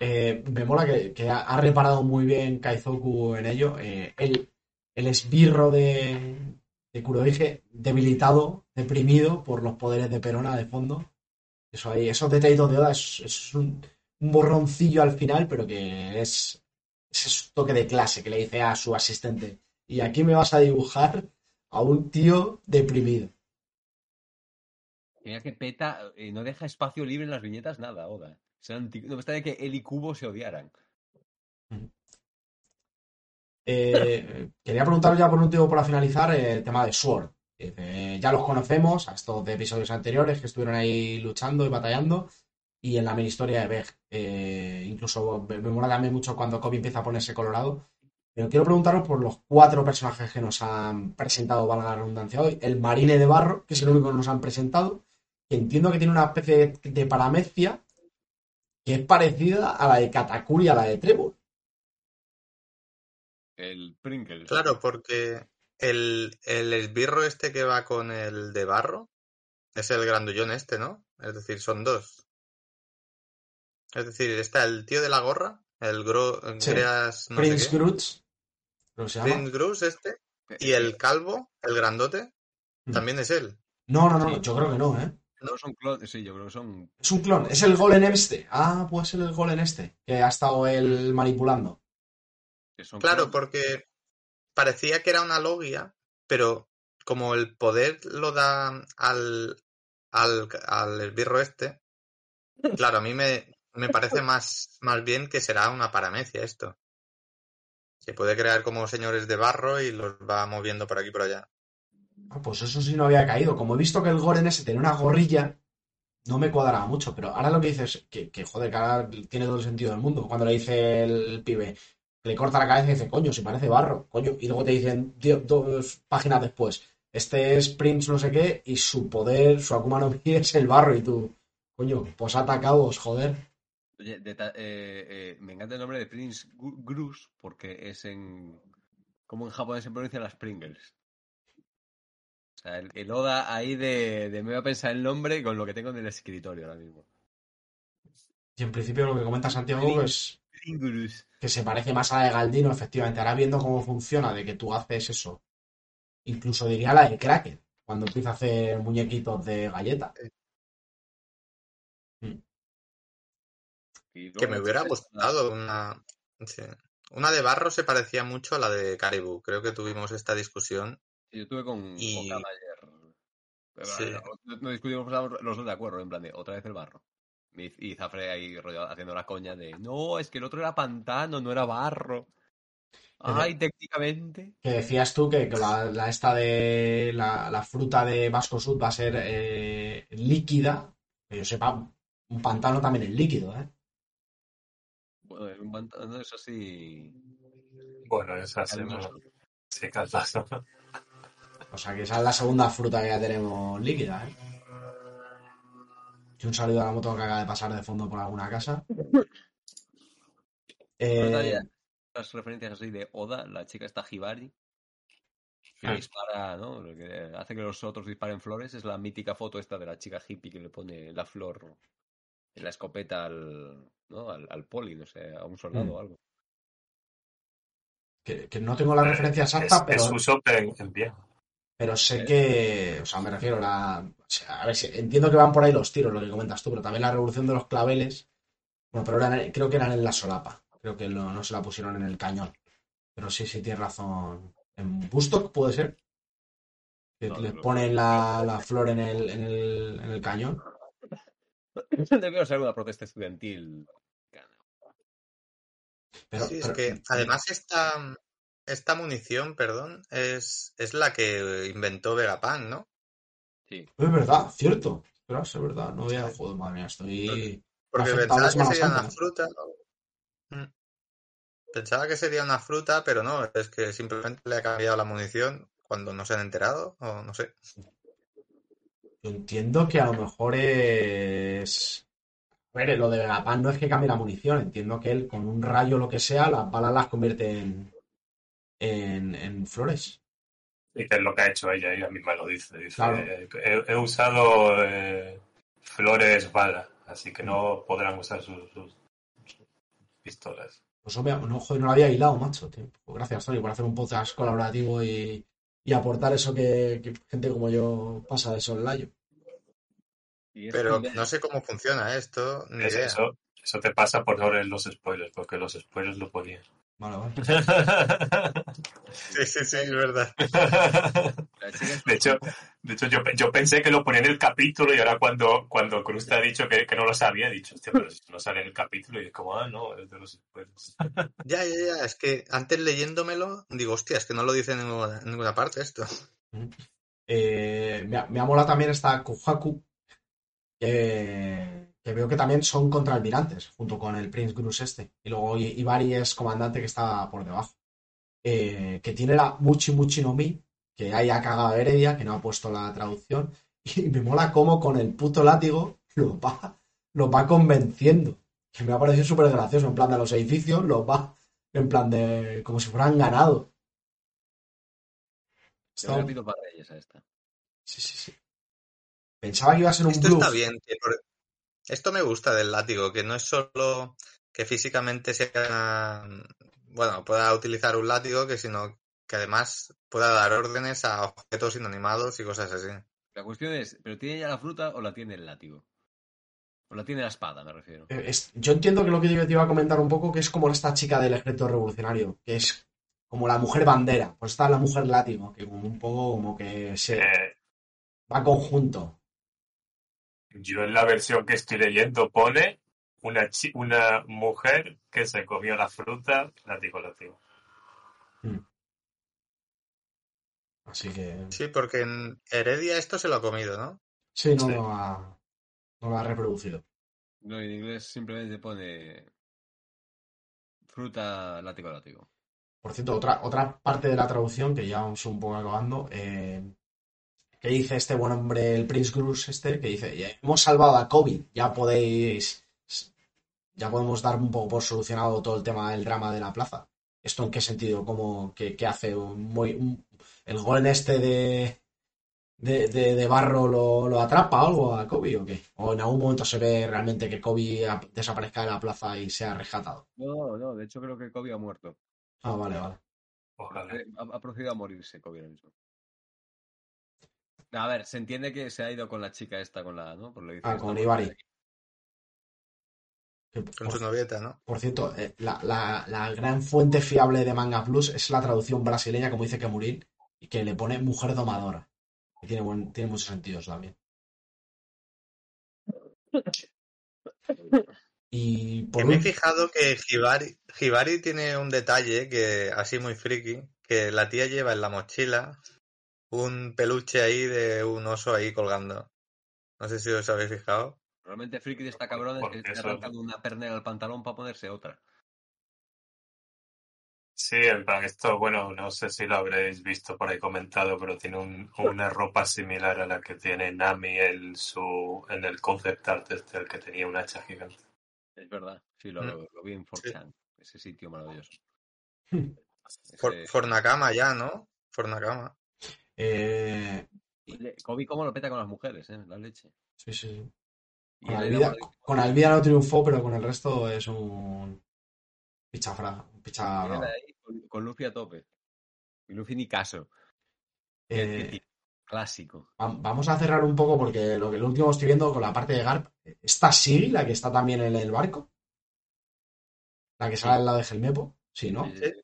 Eh, me mola que, que ha, ha reparado muy bien Kaizoku en ello. Eh, el, el esbirro de, de Kurohige debilitado, deprimido por los poderes de Perona de fondo. Eso ahí, esos detallitos de Oda es, es un, un borroncillo al final, pero que es ese toque de clase que le dice a su asistente. Y aquí me vas a dibujar a un tío deprimido. Mira que peta, eh, no deja espacio libre en las viñetas, nada, Oda. Es No me extraña que él y Kubo se odiaran. Eh, quería preguntaros ya por último para finalizar eh, el tema de Sword. Ya los conocemos, a estos episodios anteriores que estuvieron ahí luchando y batallando, y en la mini historia de Beg. Eh, incluso me, mola también mucho cuando Kobe empieza a ponerse colorado. Pero quiero preguntaros por los cuatro personajes que nos han presentado, valga la redundancia hoy. El marine de barro, que es el único que nos han presentado, que entiendo que tiene una especie de, paramecia que es parecida a la de Katakuri a la de Trevor. El Pringles. Claro, porque el, el esbirro este que va con el de barro es el grandullón este, ¿no? Es decir, son dos. Es decir, está el tío de la gorra, el Gro, Sí. Greas, no Prince Groots. Prince Grus este, y el calvo, el grandote, Mm. también es él. No, no, no, Sí. yo creo que no, ¿eh? No son clones, sí, yo creo que son. Es un clon, es el Golem este. Ah, puede ser el Golem este, que ha estado él manipulando. Que son Claro, porque parecía que era una logia, pero como el poder lo da al, al, al esbirro este, claro, a mí me, me parece más, más bien que será una paramecia esto. Se puede crear como señores de barro y los va moviendo por aquí y por allá. Ah, pues eso sí no había caído. Como he visto que el Golem ese tiene una gorrilla, no me cuadraba mucho. Pero ahora lo que dices, que, que joder, que ahora tiene todo el sentido del mundo. Cuando le dice el pibe, le corta la cabeza y dice, coño, si parece barro, coño. Y luego te dicen dos páginas después, este es Prince no sé qué y su poder, su Akuma no Mi es el barro. Y tú, coño, pues atacados, joder. Oye, eh, eh, me encanta el nombre de Prince Grus porque es en. Como en japonés se pronuncian las Pringles. O sea, el, el Oda ahí de, de me voy a pensar el nombre con lo que tengo en el escritorio ahora mismo. Y en principio lo que comenta Santiago es Que se parece más a la de Galdino, efectivamente. Ahora viendo cómo funciona, de que tú haces eso. Incluso diría la de Kraken, cuando empieza a hacer muñequitos de galleta. Y Que me hubiera gustado una... sí. Una de barro se parecía mucho a la de Caribou. Creo que tuvimos esta discusión. Yo estuve con Y- ayer. Sí. No, discutimos los dos de acuerdo, en plan de otra vez el barro. Y, Zafre ahí rollo, haciendo la coña de no, es que el otro era pantano, no era barro. Ay, técnicamente. Que decías tú que, que la, la esta de la, la fruta de Vasco Sud va a ser eh, líquida. Que yo sepa, un pantano también es líquido, ¿eh? Bueno, es un pantano es así. Bueno, esa se me calmoso. se caldazo. O sea que esa es la segunda fruta que ya tenemos líquida, ¿eh? Y un saludo a la moto que acaba de pasar de fondo por alguna casa. Eh, Las referencias así de Oda, la chica está Hibari. Que Ah. dispara, ¿no? Lo que hace que los otros disparen flores es la mítica foto esta de la chica hippie que le pone la flor en la escopeta al, ¿no? al, al poli, no sé, a un soldado Mm. o algo. que, que no tengo la referencia exacta, es, pero, es Usopp en, en pie. Pero sé que, o sea, me refiero a la, o sea, a ver, si- entiendo que van por ahí los tiros, lo que comentas tú, pero también la revolución de los claveles, bueno, pero eran- creo que eran en la solapa, creo que no, no se la pusieron en el cañón, pero sí, sí, tienes razón. En Bustock puede ser, que No, les ponen la, la flor en el, en el, en el cañón. Debió ser una protesta estudiantil. Pero, sí, es que además esta, esta munición, perdón, es, es la que inventó Vegapunk, ¿no? Sí. Es verdad, cierto. Pero es verdad, no había joder, madre mía, estoy. Porque pensaba que sería una fruta. Mm. Pensaba que sería una fruta, pero no, es que simplemente le ha cambiado la munición cuando no se han enterado, o no sé. Yo entiendo que a lo mejor es. A ver, lo de Vegapunk no es que cambie la munición. Entiendo que él, con un rayo o lo que sea, las balas las convierte en. En, en flores. Y que es lo que ha hecho ella, ella misma lo dice. Dice, Claro. eh, he, he usado eh, flores bala, así que no podrán usar sus, sus- sus pistolas. Pues obvia- no, joder, no lo había hilado, macho. tío. Pues gracias, Tony, por hacer un podcast colaborativo y, y aportar eso que, que gente como yo pasa de soslayo. Pero no sé cómo funciona esto, ni Es idea. eso, eso te pasa por no leer los spoilers, porque los spoilers lo ponían. Vale, vale. Sí, sí, sí, es verdad. De hecho, de hecho yo, yo pensé que lo ponía en el capítulo y ahora cuando, cuando Cruz te ha dicho que, que no lo sabía, he dicho, hostia, pero si no sale en el capítulo y es como, ah, no, es de los spoilers. Ya, ya, ya, es que antes leyéndomelo, digo, hostia, es que no lo dice en ninguna, en ninguna parte esto. Eh, me, ha- me ha molado también esta Kohaku, que, que veo que también son contraalmirantes, junto con el Prince Grus este. Y luego Ibari es comandante que está por debajo. Eh, que tiene la Muchi Muchi no Mi, que ahí ha cagado Heredia, que no ha puesto la traducción. Y me mola cómo con el puto látigo lo va, lo va convenciendo. Que me ha parecido súper gracioso, en plan de los edificios, los va en plan de como si fueran ganado. Yo le pido para Reyes a esta. Sí, sí, sí. Pensaba que iba a ser un Esto bluff. está bien. por- Esto me gusta del látigo, que no es solo que físicamente sea, bueno, pueda utilizar un látigo, que sino que además pueda dar órdenes a objetos inanimados y cosas así. La cuestión es, ¿pero tiene ya la fruta o la tiene el látigo? O la tiene la espada, me refiero. Eh, es- yo entiendo que lo que yo te iba a comentar un poco, que es como esta chica del ejército revolucionario, que es como la mujer bandera. Pues está la mujer látigo, que como un poco como que se Eh, va conjunto. Yo en la versión que estoy leyendo pone una, chi- una mujer que se comió la fruta, látigo, látigo. Así que Sí, porque en Heredia esto se lo ha comido, ¿no? sí, no Sí. lo ha, no lo ha reproducido. No, en inglés simplemente pone fruta, látigo, látigo. Por cierto, otra, otra parte de la traducción, que ya vamos un poco acabando, eh, que dice este buen hombre, el Prince Grus este, que dice, "Ya hemos salvado a COVID, ya podéis, ya podemos dar un poco por solucionado todo el tema del drama de la plaza. ¿Esto en qué sentido? ¿Cómo que, que hace un, muy, un- el gol en este de, de, de- de barro lo, lo atrapa algo a Kobe o qué? ¿O en algún momento se ve realmente que Kobe ap- desaparezca de la plaza y sea rescatado? No, no, de hecho creo que Kobe ha muerto. Ah, vale, vale. Ojalá. Ha, ha procedido a morirse Kobe ahora mismo. A ver, se entiende que se ha ido con la chica esta, con la, ¿no? Por lo que dice Ah, con. Ibari. Con su novieta, ¿no? Por cierto, eh, la, la- la gran fuente fiable de Manga Plus es la traducción brasileña, como dice Kemurin, y que le pone mujer domadora. Y tiene, buen, tiene muchos sentidos también. Y por Que me he fijado que Hibari, Hibari tiene un detalle que así muy friki, que la tía lleva en la mochila un peluche ahí de un oso ahí colgando. No sé si os habéis fijado. Realmente friki de esta cabrona es que está eso- arrancando una pernera al pantalón para ponerse otra. Sí, en plan, esto, bueno, no sé si lo habréis visto por ahí comentado, pero tiene un- una ropa similar a la que tiene Nami en, su, en el concept art este, el que tenía un hacha gigante. Es verdad. Sí, lo, Mm. lo- lo vi en 4chan. Ese sitio maravilloso. For- Ese- Fornacama ya, ¿no? Fornacama. Eh, Kobe cómo lo peta con las mujeres, ¿eh? La leche. sí, sí, sí. Con Alvida, con no triunfó, pero con el resto es un pichafra, un con, con Luffy a tope. Y Luffy ni caso. Eh. Clásico. va- vamos a cerrar un poco porque lo que lo último estoy viendo con la parte de Garp. ¿Está Siggy, la que está también en el barco? La que sale al lado de Gelmepo. Sí, ¿no? Sí, sí, sí.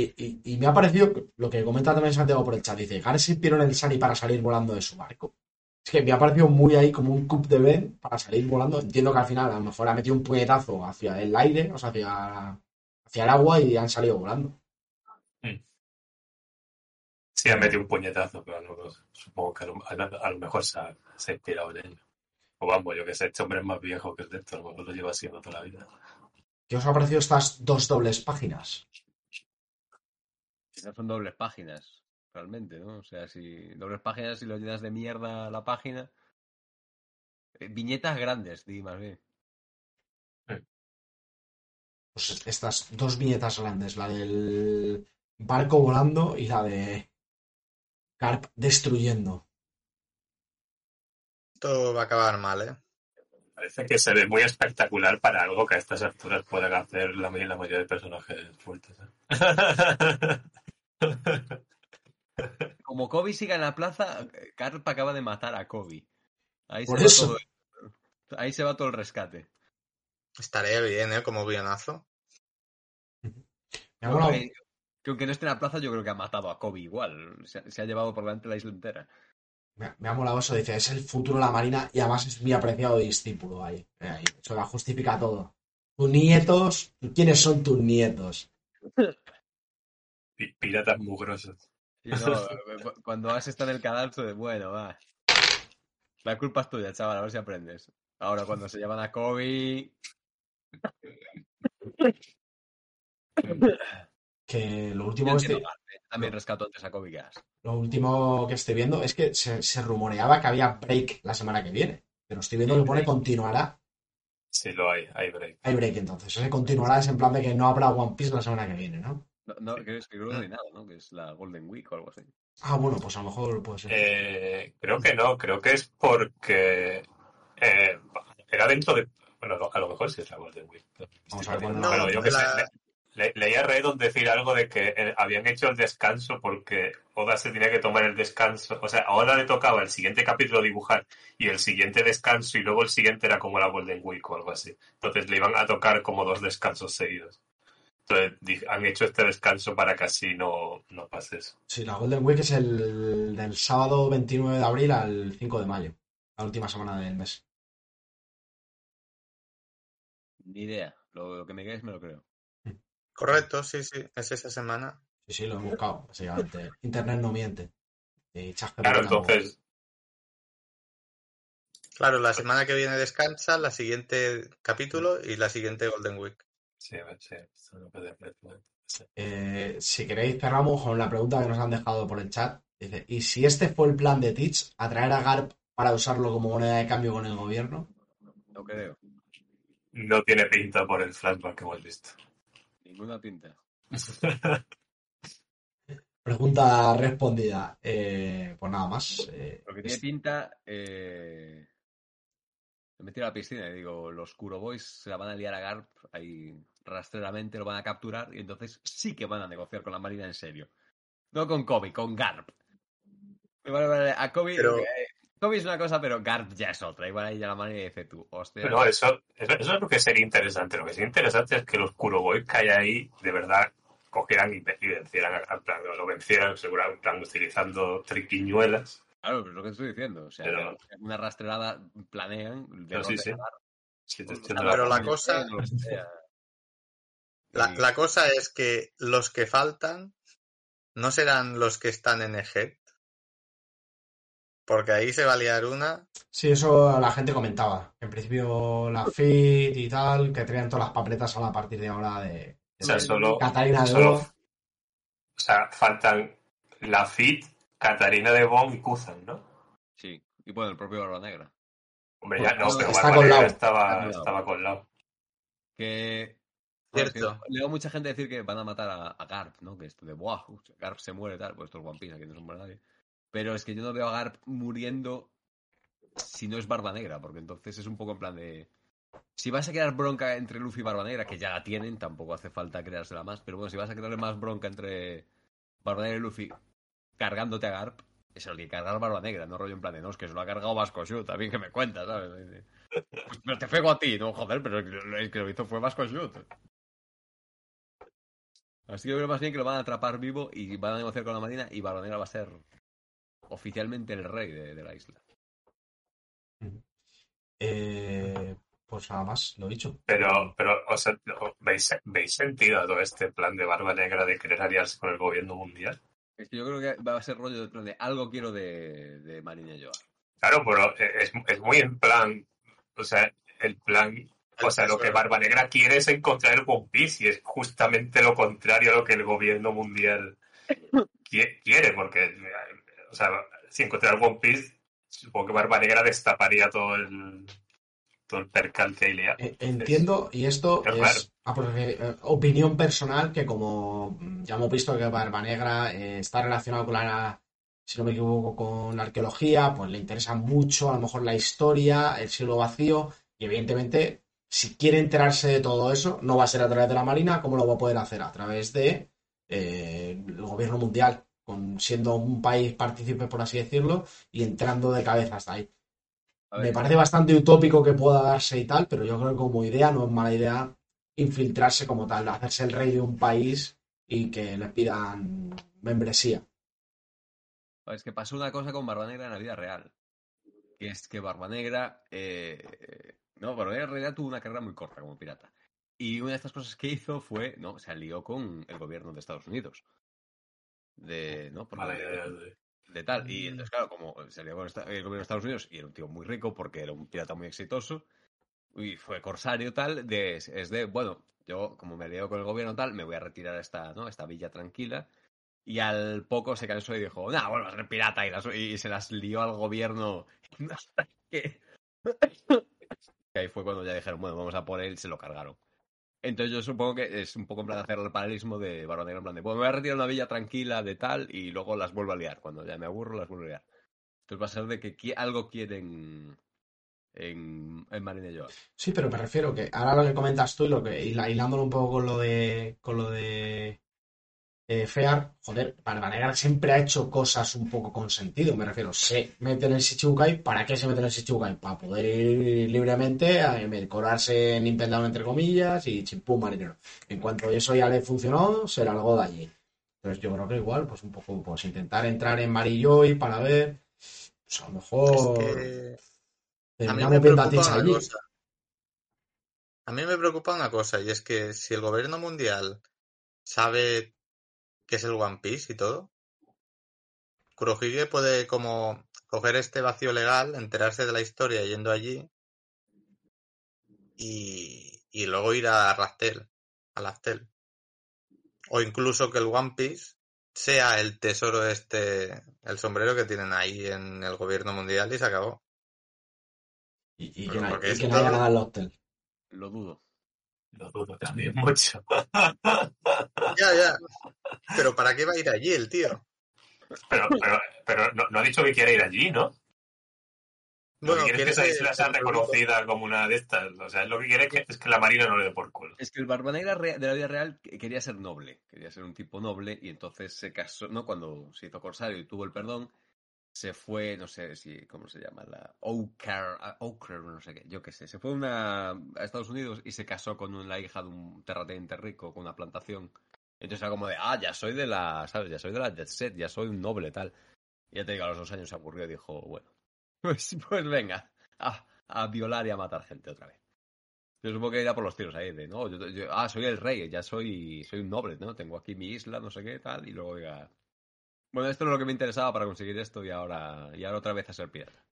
Y, y- y me ha parecido lo que comenta también Santiago por el chat. Dice, Gar se inspiró en el Sunny para salir volando de su barco. Es que me ha parecido muy ahí como un cup de Ben para salir volando. Entiendo que al final a lo mejor ha metido un puñetazo hacia el aire, o sea, hacia, hacia el agua y han salido volando. Sí, Sí, ha metido un puñetazo, pero no, supongo que a lo, a- a lo mejor se ha, se ha inspirado en ello. O vamos, yo que sé, este hombre es más viejo que el de esto, a lo mejor lo lleva haciendo toda la vida. ¿Qué os ha parecido estas dos dobles páginas? No son dobles páginas, realmente, ¿no? O sea, si dobles páginas y lo llenas de mierda la página. eh, viñetas grandes, di más bien. Pues estas dos viñetas grandes, la del barco volando y la de Carp destruyendo. Esto va a acabar mal, ¿eh? Parece que se ve muy espectacular para algo que a estas alturas pueden hacer la, la mayoría de personajes fuertes. ¿eh? Como Kobe siga en la plaza, Carp acaba de matar a Kobe. Ahí Por se va eso. todo- ahí se va todo el rescate. Estaría bien, ¿eh? Como guionazo. Me ha molado- Que, que aunque no esté en la plaza, yo creo que ha matado a Kobe igual. Se, se ha llevado por delante la isla entera. Me, me ha molado eso, dice, es el futuro de la Marina y además es mi apreciado discípulo ahí. ahí. Eso la justifica todo. Tus nietos, ¿quiénes son tus nietos? Pi- Piratas mugrosos. Y no, cu- cuando has estado en el cadalso de bueno, va. La culpa es tuya, chaval, a ver si aprendes. Ahora, cuando se llevan a Kobe. Que lo último que estoy, ¿eh? También rescato antes a Kobe Ash. lo último que estoy viendo es que se, se rumoreaba que había break la semana que viene. Pero estoy viendo que pone continuará. Sí, lo hay, hay break. Hay break entonces. Ese continuará es en plan de que no habrá One Piece la semana que viene, ¿no? No, no, que es que creo que no hay nada, ¿no? Que es la Golden Week o algo así. Ah, bueno, pues a lo mejor puede ser. Eh, creo que no, creo que es porque eh, era dentro de. Bueno, no, a lo mejor sí es la Golden Week. Vamos a ver No, Bueno, yo que sé, la- le- le- leía a Redon decir algo de que eh, habían hecho el descanso porque Oda se tenía que tomar el descanso. O sea, a Oda le tocaba el siguiente capítulo dibujar y el siguiente descanso y luego el siguiente era como la Golden Week o algo así. Entonces le iban a tocar como dos descansos seguidos. Entonces han hecho este descanso para que así no, no pase eso. Sí, la Golden Week es el del sábado 29 de abril al 5 de mayo. La última semana del mes. Ni idea. Lo, lo que me quedes me lo creo. Correcto, sí, sí. Es esa semana. Sí, sí, lo he buscado, básicamente. Internet no miente. Y Claro, entonces Claro, la semana que viene descansa, la siguiente capítulo y la siguiente Golden Week. Sí, a ver, sí, eso no puede ser, ¿no? Sí. Eh, si queréis, cerramos con la pregunta que nos han dejado por el chat. Dice, ¿y si este fue el plan de Teach, atraer a Garp para usarlo como moneda de cambio con el gobierno? No creo. No tiene pinta por el flashback que hemos visto. Ninguna pinta. Pregunta respondida. Eh, pues nada más. Eh, Lo que tiene pinta. Eh... Me metí a la piscina y digo, los Kuro Boys se la van a liar a Garp ahí rastreramente, lo van a capturar y entonces sí que van a negociar con la Marina en serio. No con Kobe, con Garp. Vale, vale, a Kobe. Pero- eh, Kobe es una cosa, pero Garp ya es otra. Igual ahí ya la Marina dice tú, hostia. Pero eso, eso, eso es lo que sería interesante. Lo que sería interesante es que los Kuroboy que hay ahí de verdad cogieran y, y vencieran, en plan, lo vencieran seguro, en plan, utilizando triquiñuelas. Claro, pero es lo que estoy diciendo. O sea, Pero- una rastrerada planean. Pero sí, sí. Sí, te la Pero la razón. cosa-. La, Y- la cosa es que los que faltan no serán los que están en Ejet. Porque ahí se va a liar una. Sí, eso la gente comentaba. En principio la FIT y tal, que traían todas las papeletas a partir de ahora de, O sea, solo, Catarina de solo- Oro. o sea, faltan la Fit, Catarina de Bon y Kuzan, ¿no? Sí, y bueno, el propio Barba Negra. Hombre, ya no, Está pero Barba Negra estaba, estaba con Lau. Que. Cierto. leo mucha gente decir que van a matar a, a Garp, ¿no? Que esto de, ¡buah! Garp se muere tal. Pues esto es One Piece, aquí no son nadie. Pero es que yo no veo a Garp muriendo si no es Barba Negra, porque entonces es un poco en plan de. Si vas a crear bronca entre Luffy y Barba Negra, que ya la tienen, tampoco hace falta creársela más, pero bueno, si vas a crearle más bronca entre Barba Negra y Luffy cargándote a Garp, es el que cargar Barba Negra, no rollo en plan de, no, es que se lo ha cargado Vasco Shoot, también que me cuentas, ¿sabes? Pues, pero te pego a ti, no, joder, pero el que lo hizo fue Vasco Shoot. Así que yo creo más bien que lo van a atrapar vivo y van a negociar con la Marina y Barba Negra va a ser oficialmente el rey de, de la isla. Eh, pues nada más, lo dicho. Pero, pero o sea, ¿veis, ¿veis sentido a todo este plan de Barba Negra de querer aliarse con el gobierno mundial? Es que yo creo que va a ser rollo de, plan de algo quiero de, de Marina Joa. Claro, pero es, es muy en plan. O sea, el plan. O sea, lo que Barba Negra quiere es encontrar el One Piece y es justamente lo contrario a lo que el gobierno mundial qui- quiere, porque, o sea, si encontrara el One Piece, supongo que Barba Negra destaparía todo el, todo el percal que hay liado. Eh, Entiendo, y esto Es eh, opinión personal, que como ya hemos visto que Barba Negra eh, está relacionado con la, si no me equivoco, con la arqueología, pues le interesa mucho a lo mejor la historia, el siglo vacío, y evidentemente, si quiere enterarse de todo eso, no va a ser a través de la Marina, ¿cómo lo va a poder hacer? A través de eh, el gobierno mundial, con, siendo un país partícipe, por así decirlo, y entrando de cabeza hasta ahí. Me parece bastante utópico que pueda darse y tal, pero yo creo que como idea no es mala idea infiltrarse como tal, hacerse el rey de un país y que le pidan membresía. Es que pasó una cosa con Barba Negra en la vida real. Que es que Barba Negra. eh, no, Negra en realidad tuvo una carrera muy corta como pirata. Y una de estas cosas que hizo fue. No, se alió con el gobierno de Estados Unidos. De. ¿No? Porque- Vale, vale. de tal. Y entonces, claro, como se alió con el gobierno de Estados Unidos y era un tío muy rico porque era un pirata muy exitoso y fue corsario tal, de, es de, bueno, yo como me alió con el gobierno tal, me voy a retirar a esta, ¿no? esta villa tranquila. Y al poco se cansó y dijo, nah, vuelvo a ser pirata y, las- y se las lió al gobierno. Hasta que... que ahí fue cuando ya dijeron, bueno, vamos a por él se lo cargaron. Entonces yo supongo que es un poco en plan hacer el paralelismo de Negra, en plan de, bueno, me voy a retirar una villa tranquila de tal y luego las vuelvo a liar. Cuando ya me aburro, las vuelvo a liar. Entonces va a ser de que algo quieren en, en Marina Joa. Sí, pero me refiero que ahora lo que comentas tú y lo que hilándolo un poco con lo de con lo de eh, Fear, joder, Barba Negra siempre ha hecho cosas un poco con sentido, me refiero, se mete en el Shichibukai, ¿para qué se mete en el Shichibukai? Para poder ir libremente a colarse en Impel Down entre comillas y chimpum marinero. En cuanto eso ya le funcionó, se largó de allí. Entonces yo creo que igual, pues un poco, pues intentar entrar en Marilloy para ver, pues a lo Es mejor que a mí me preocupa una cosa. A mí me preocupa una cosa, y es que si el gobierno mundial sabe qué es el One Piece y todo, Kurohige puede como coger este vacío legal, enterarse de la historia yendo allí y, y luego ir a Rastel, a Laftel. O incluso que el One Piece sea el tesoro este, el sombrero que tienen ahí en el gobierno mundial y se acabó. Y, y que, no, porque y es que no haya nada en el hotel. Lo dudo. Lo dudo también mucho. Ya, ya. Pero ¿para qué va a ir allí el tío? Pero, pero, pero no, no ha dicho que quiere ir allí, ¿no? Lo Bueno, que quiere es que esa isla sea reconocida como una de estas. O sea, lo que quiere es que, es que la Marina no le dé por culo. Es que el Barba Negra rea- de la vida real que- quería ser noble, quería ser un tipo noble y entonces se casó, ¿no? Cuando se hizo corsario y tuvo el perdón, se fue, no sé si, ¿cómo se llama? La Oker, ah, no sé qué, yo qué sé. Se fue una, a Estados Unidos y se casó con la hija de un terrateniente rico con una plantación. Entonces era como de, ah, ya soy de la, ¿sabes? Ya soy de la Jet Set, ya soy un noble, tal. Y ya te digo, a los dos años se aburrió y dijo, bueno, pues, pues venga, a, a violar y a matar gente otra vez. Yo supongo que irá por los tiros ahí, de, no, yo, yo- ah, soy el rey, ya soy, soy un noble, ¿no? Tengo aquí mi isla, no sé qué, tal, y luego diga, bueno, esto es lo que me interesaba para conseguir esto y ahora, y ahora otra vez a ser pirata.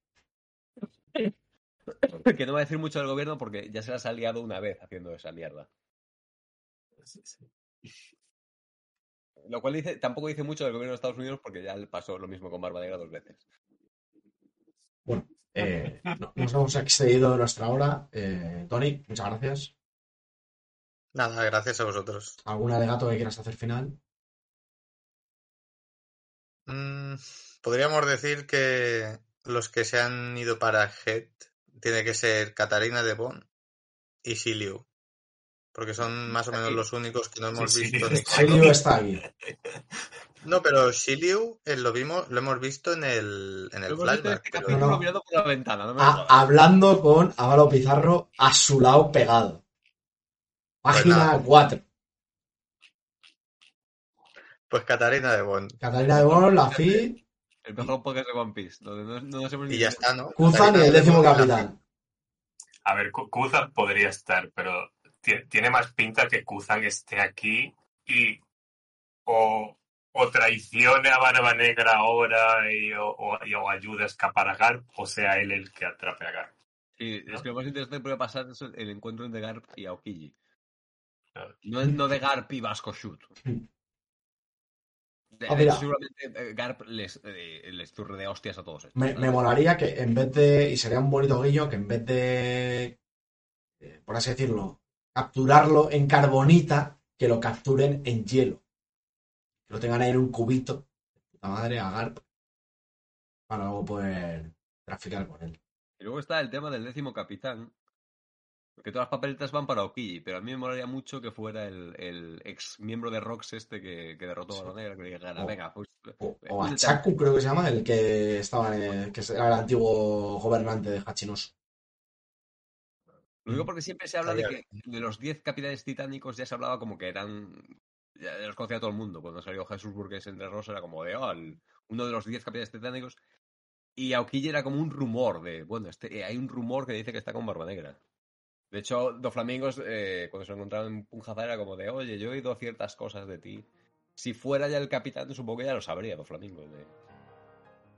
que no va a decir mucho del gobierno porque ya se las ha liado una vez haciendo esa mierda. Lo cual dice, tampoco dice mucho del gobierno de Estados Unidos porque ya le pasó lo mismo con Barba Negra dos veces. Bueno, eh, no- nos hemos excedido de nuestra hora. Eh, Tony, muchas gracias. Nada, gracias a vosotros. ¿Algún alegato que quieras hacer final? Mm, podríamos decir que los que se han ido para Head tiene que ser Katarina de Bon y Shiliu. Porque son más o menos los únicos que no hemos Sí, sí. visto ni Silio está aquí. No, pero Shiliu eh, lo vimos, lo hemos visto en el, en el flashback. este pero- capítulo No, no. mirando por la ventana, no me A- jodas. hablando con Álvaro Pizarro a su lado pegado. Página nada. 4. Pues Katarina de Bon. Catalina de Bono, la FI, El mejor podcast de One Piece, donde no, no Y ya está, ¿no? Kuzan y el décimo Bon, capitán. A ver, Ku- Kuzan podría estar, pero ti- tiene más pinta que Kuzan esté aquí y o, o traicione a Barba Negra ahora y, o, o- y- o ayude a escapar a Garp, o sea él el que atrape a Garp. Sí, es que lo más interesante que puede pasar es el encuentro entre Garp y Aokiji. Claro. No, es- no de Garp y Vasco Shoot. De- Ah, de- seguramente eh, Garp les, eh, les zurre de hostias a todos estos. Me, me molaría que en vez de, y sería un bonito guiño, que en vez de, eh, por así decirlo, capturarlo en carbonita, que lo capturen en hielo. Que lo tengan ahí en un cubito, puta madre, a Garp, para luego poder traficar con él. Y luego está el tema del décimo capitán. Que todas las papeletas van para Okiji, pero a mí me molaría mucho que fuera el, el ex miembro de Rox este que, que derrotó a negra, que O- venga, pues... O, eh, o a únete Chaku, creo que se llama, el que estaba, en- que era el antiguo gobernante de Hachinosu. Lo digo porque siempre se habla de que de los 10 capitanes titánicos ya se hablaba como que eran. Ya los conocía todo el mundo. Cuando salió Jesús Burgués entre Rosa era como de, oh, el- uno de los 10 capitanes titánicos. Y Aokiji era como un rumor de, bueno, este, eh, hay un rumor que dice que está con Barba Negra. De hecho, dos flamingos, eh, cuando se lo encontraron en Punjazar, era como de, oye, yo he oído ciertas cosas de ti. Si fuera ya el capitán, supongo que ya lo sabría, dos flamingos. De,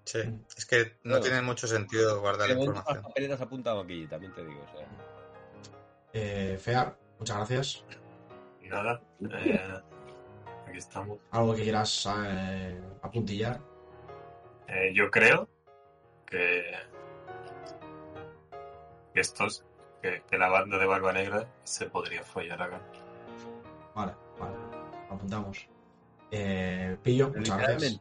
Sí, es que no Claro. tiene mucho sentido guardar la momento, las información. papeletas apuntan a Aokiji, también te digo. O sea. Eh, Fear, muchas gracias. Nada, eh, aquí estamos. Algo que quieras eh, apuntillar. Eh, yo creo que, que estos, que, que la banda de Barba Negra se podría follar a Garp. Vale, vale. Apuntamos. Eh, Pillo, muchas gracias.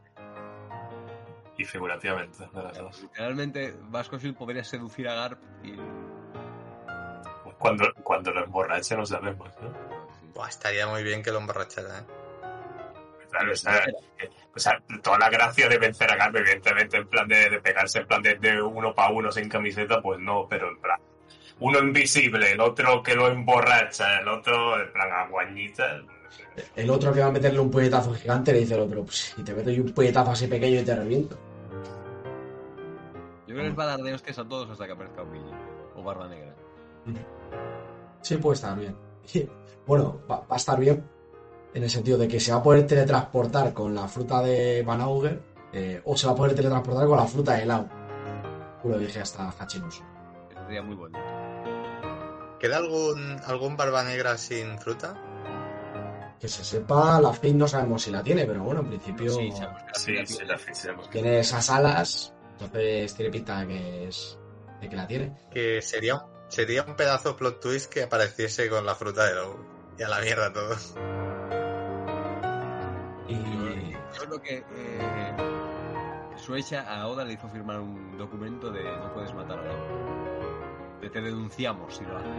Y figurativamente, de las dos. Literalmente, Vasco Shield podría seducir a Garp y. Cuando, cuando lo emborrache no sabemos, ¿no? Buah, estaría muy bien que lo emborrachara, ¿eh? Claro, o sea, o sea, toda la gracia de vencer a Garp, evidentemente, en plan de, de pegarse en plan de, de uno para uno sin camiseta, pues no, pero en plan, uno invisible, el otro que lo emborracha, el otro en plan aguañita. El otro que va a meterle un puñetazo gigante le dice al otro, pues si te meto yo un puñetazo así pequeño y te reviento. Yo creo que les va a dar de hostias a todos hasta que aparezca Aokiji. O Barba Negra. Sí, puede estar bien. Bueno, va, va a estar bien en el sentido de que se va a poder teletransportar con la fruta de Van Auger eh, o se va a poder teletransportar con la fruta de Lau. Lo dije hasta sería muy bonito. ¿Queda algún, algún barba negra sin fruta? Que se sepa, la Fate no sabemos si la tiene, pero bueno, en principio Sí, Sí, sí, tiene- la fichemos. tiene esas alas, entonces tiene pinta de que es de que la tiene. Que sería, sería un pedazo plot twist que apareciese con la fruta de lobo. Y a la mierda todo. Y Yo creo que eh, Suecha a Oda le hizo firmar un documento de no puedes matar a Lau. Te denunciamos si lo haces.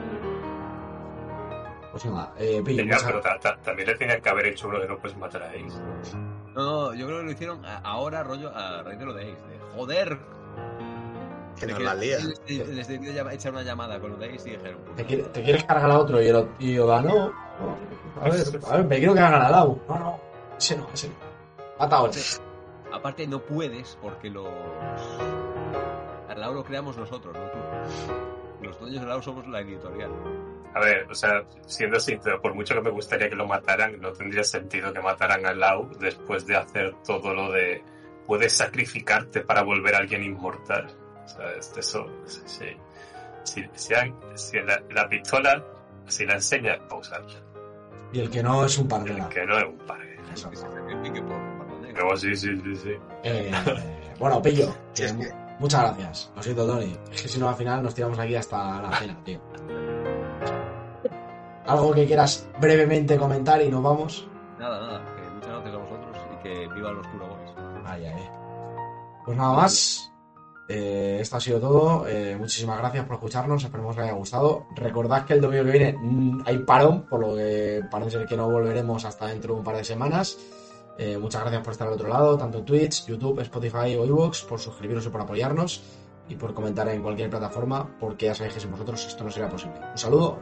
pues nada, eh, Pillo, Venga, muchas- pero ta- ta- también le tenían que haber hecho uno de no puedes matar a Ace. No, no, yo creo que lo hicieron a- ahora, rollo, a raíz de lo de Ace. De, joder. Que de nos la lía. Les, les debió llama- echar una llamada con lo de Ace y dijeron... pues, ¿Te, quiere- te quieres cargar a otro? Y, el, y Oda, no. no, A ver, a ver, me quiero cargar a Lau. No, no, ese no, ese no. Mata a otro. Aparte no puedes porque los... Al Lau lo creamos nosotros, no tú. Los dueños del Lau somos la editorial. A ver, o sea, siendo sincero, por mucho que me gustaría que lo mataran, no tendría sentido que mataran a Lau después de hacer todo lo de puedes sacrificarte para volver a alguien inmortal. O sea, es- eso, sí. Si, si, han- si la, la pistola, si la enseña, va a usarla. Y el que no es un El pardela. que no es un padre. Eso. Pero sí, sí, sí, sí. Eh, bueno, Pillo, Si es que- muchas gracias. Lo siento, Tony. Es que si no, al final nos tiramos aquí hasta la cena, tío. Algo que quieras brevemente comentar y nos vamos. Nada, nada. Que muchas gracias a vosotros y que vivan los Boys. Ay, ay. Pues nada más. Eh, esto ha sido todo. Eh, muchísimas gracias por escucharnos. Esperemos que os haya gustado. Recordad que el domingo que viene mm, hay parón, por lo que parece ser que no volveremos hasta dentro de un par de semanas. Eh, muchas gracias por estar al otro lado, tanto en Twitch, YouTube, Spotify o iVoox, por suscribiros y por apoyarnos y por comentar en cualquier plataforma, porque ya sabéis que sin vosotros esto no sería posible. Un saludo.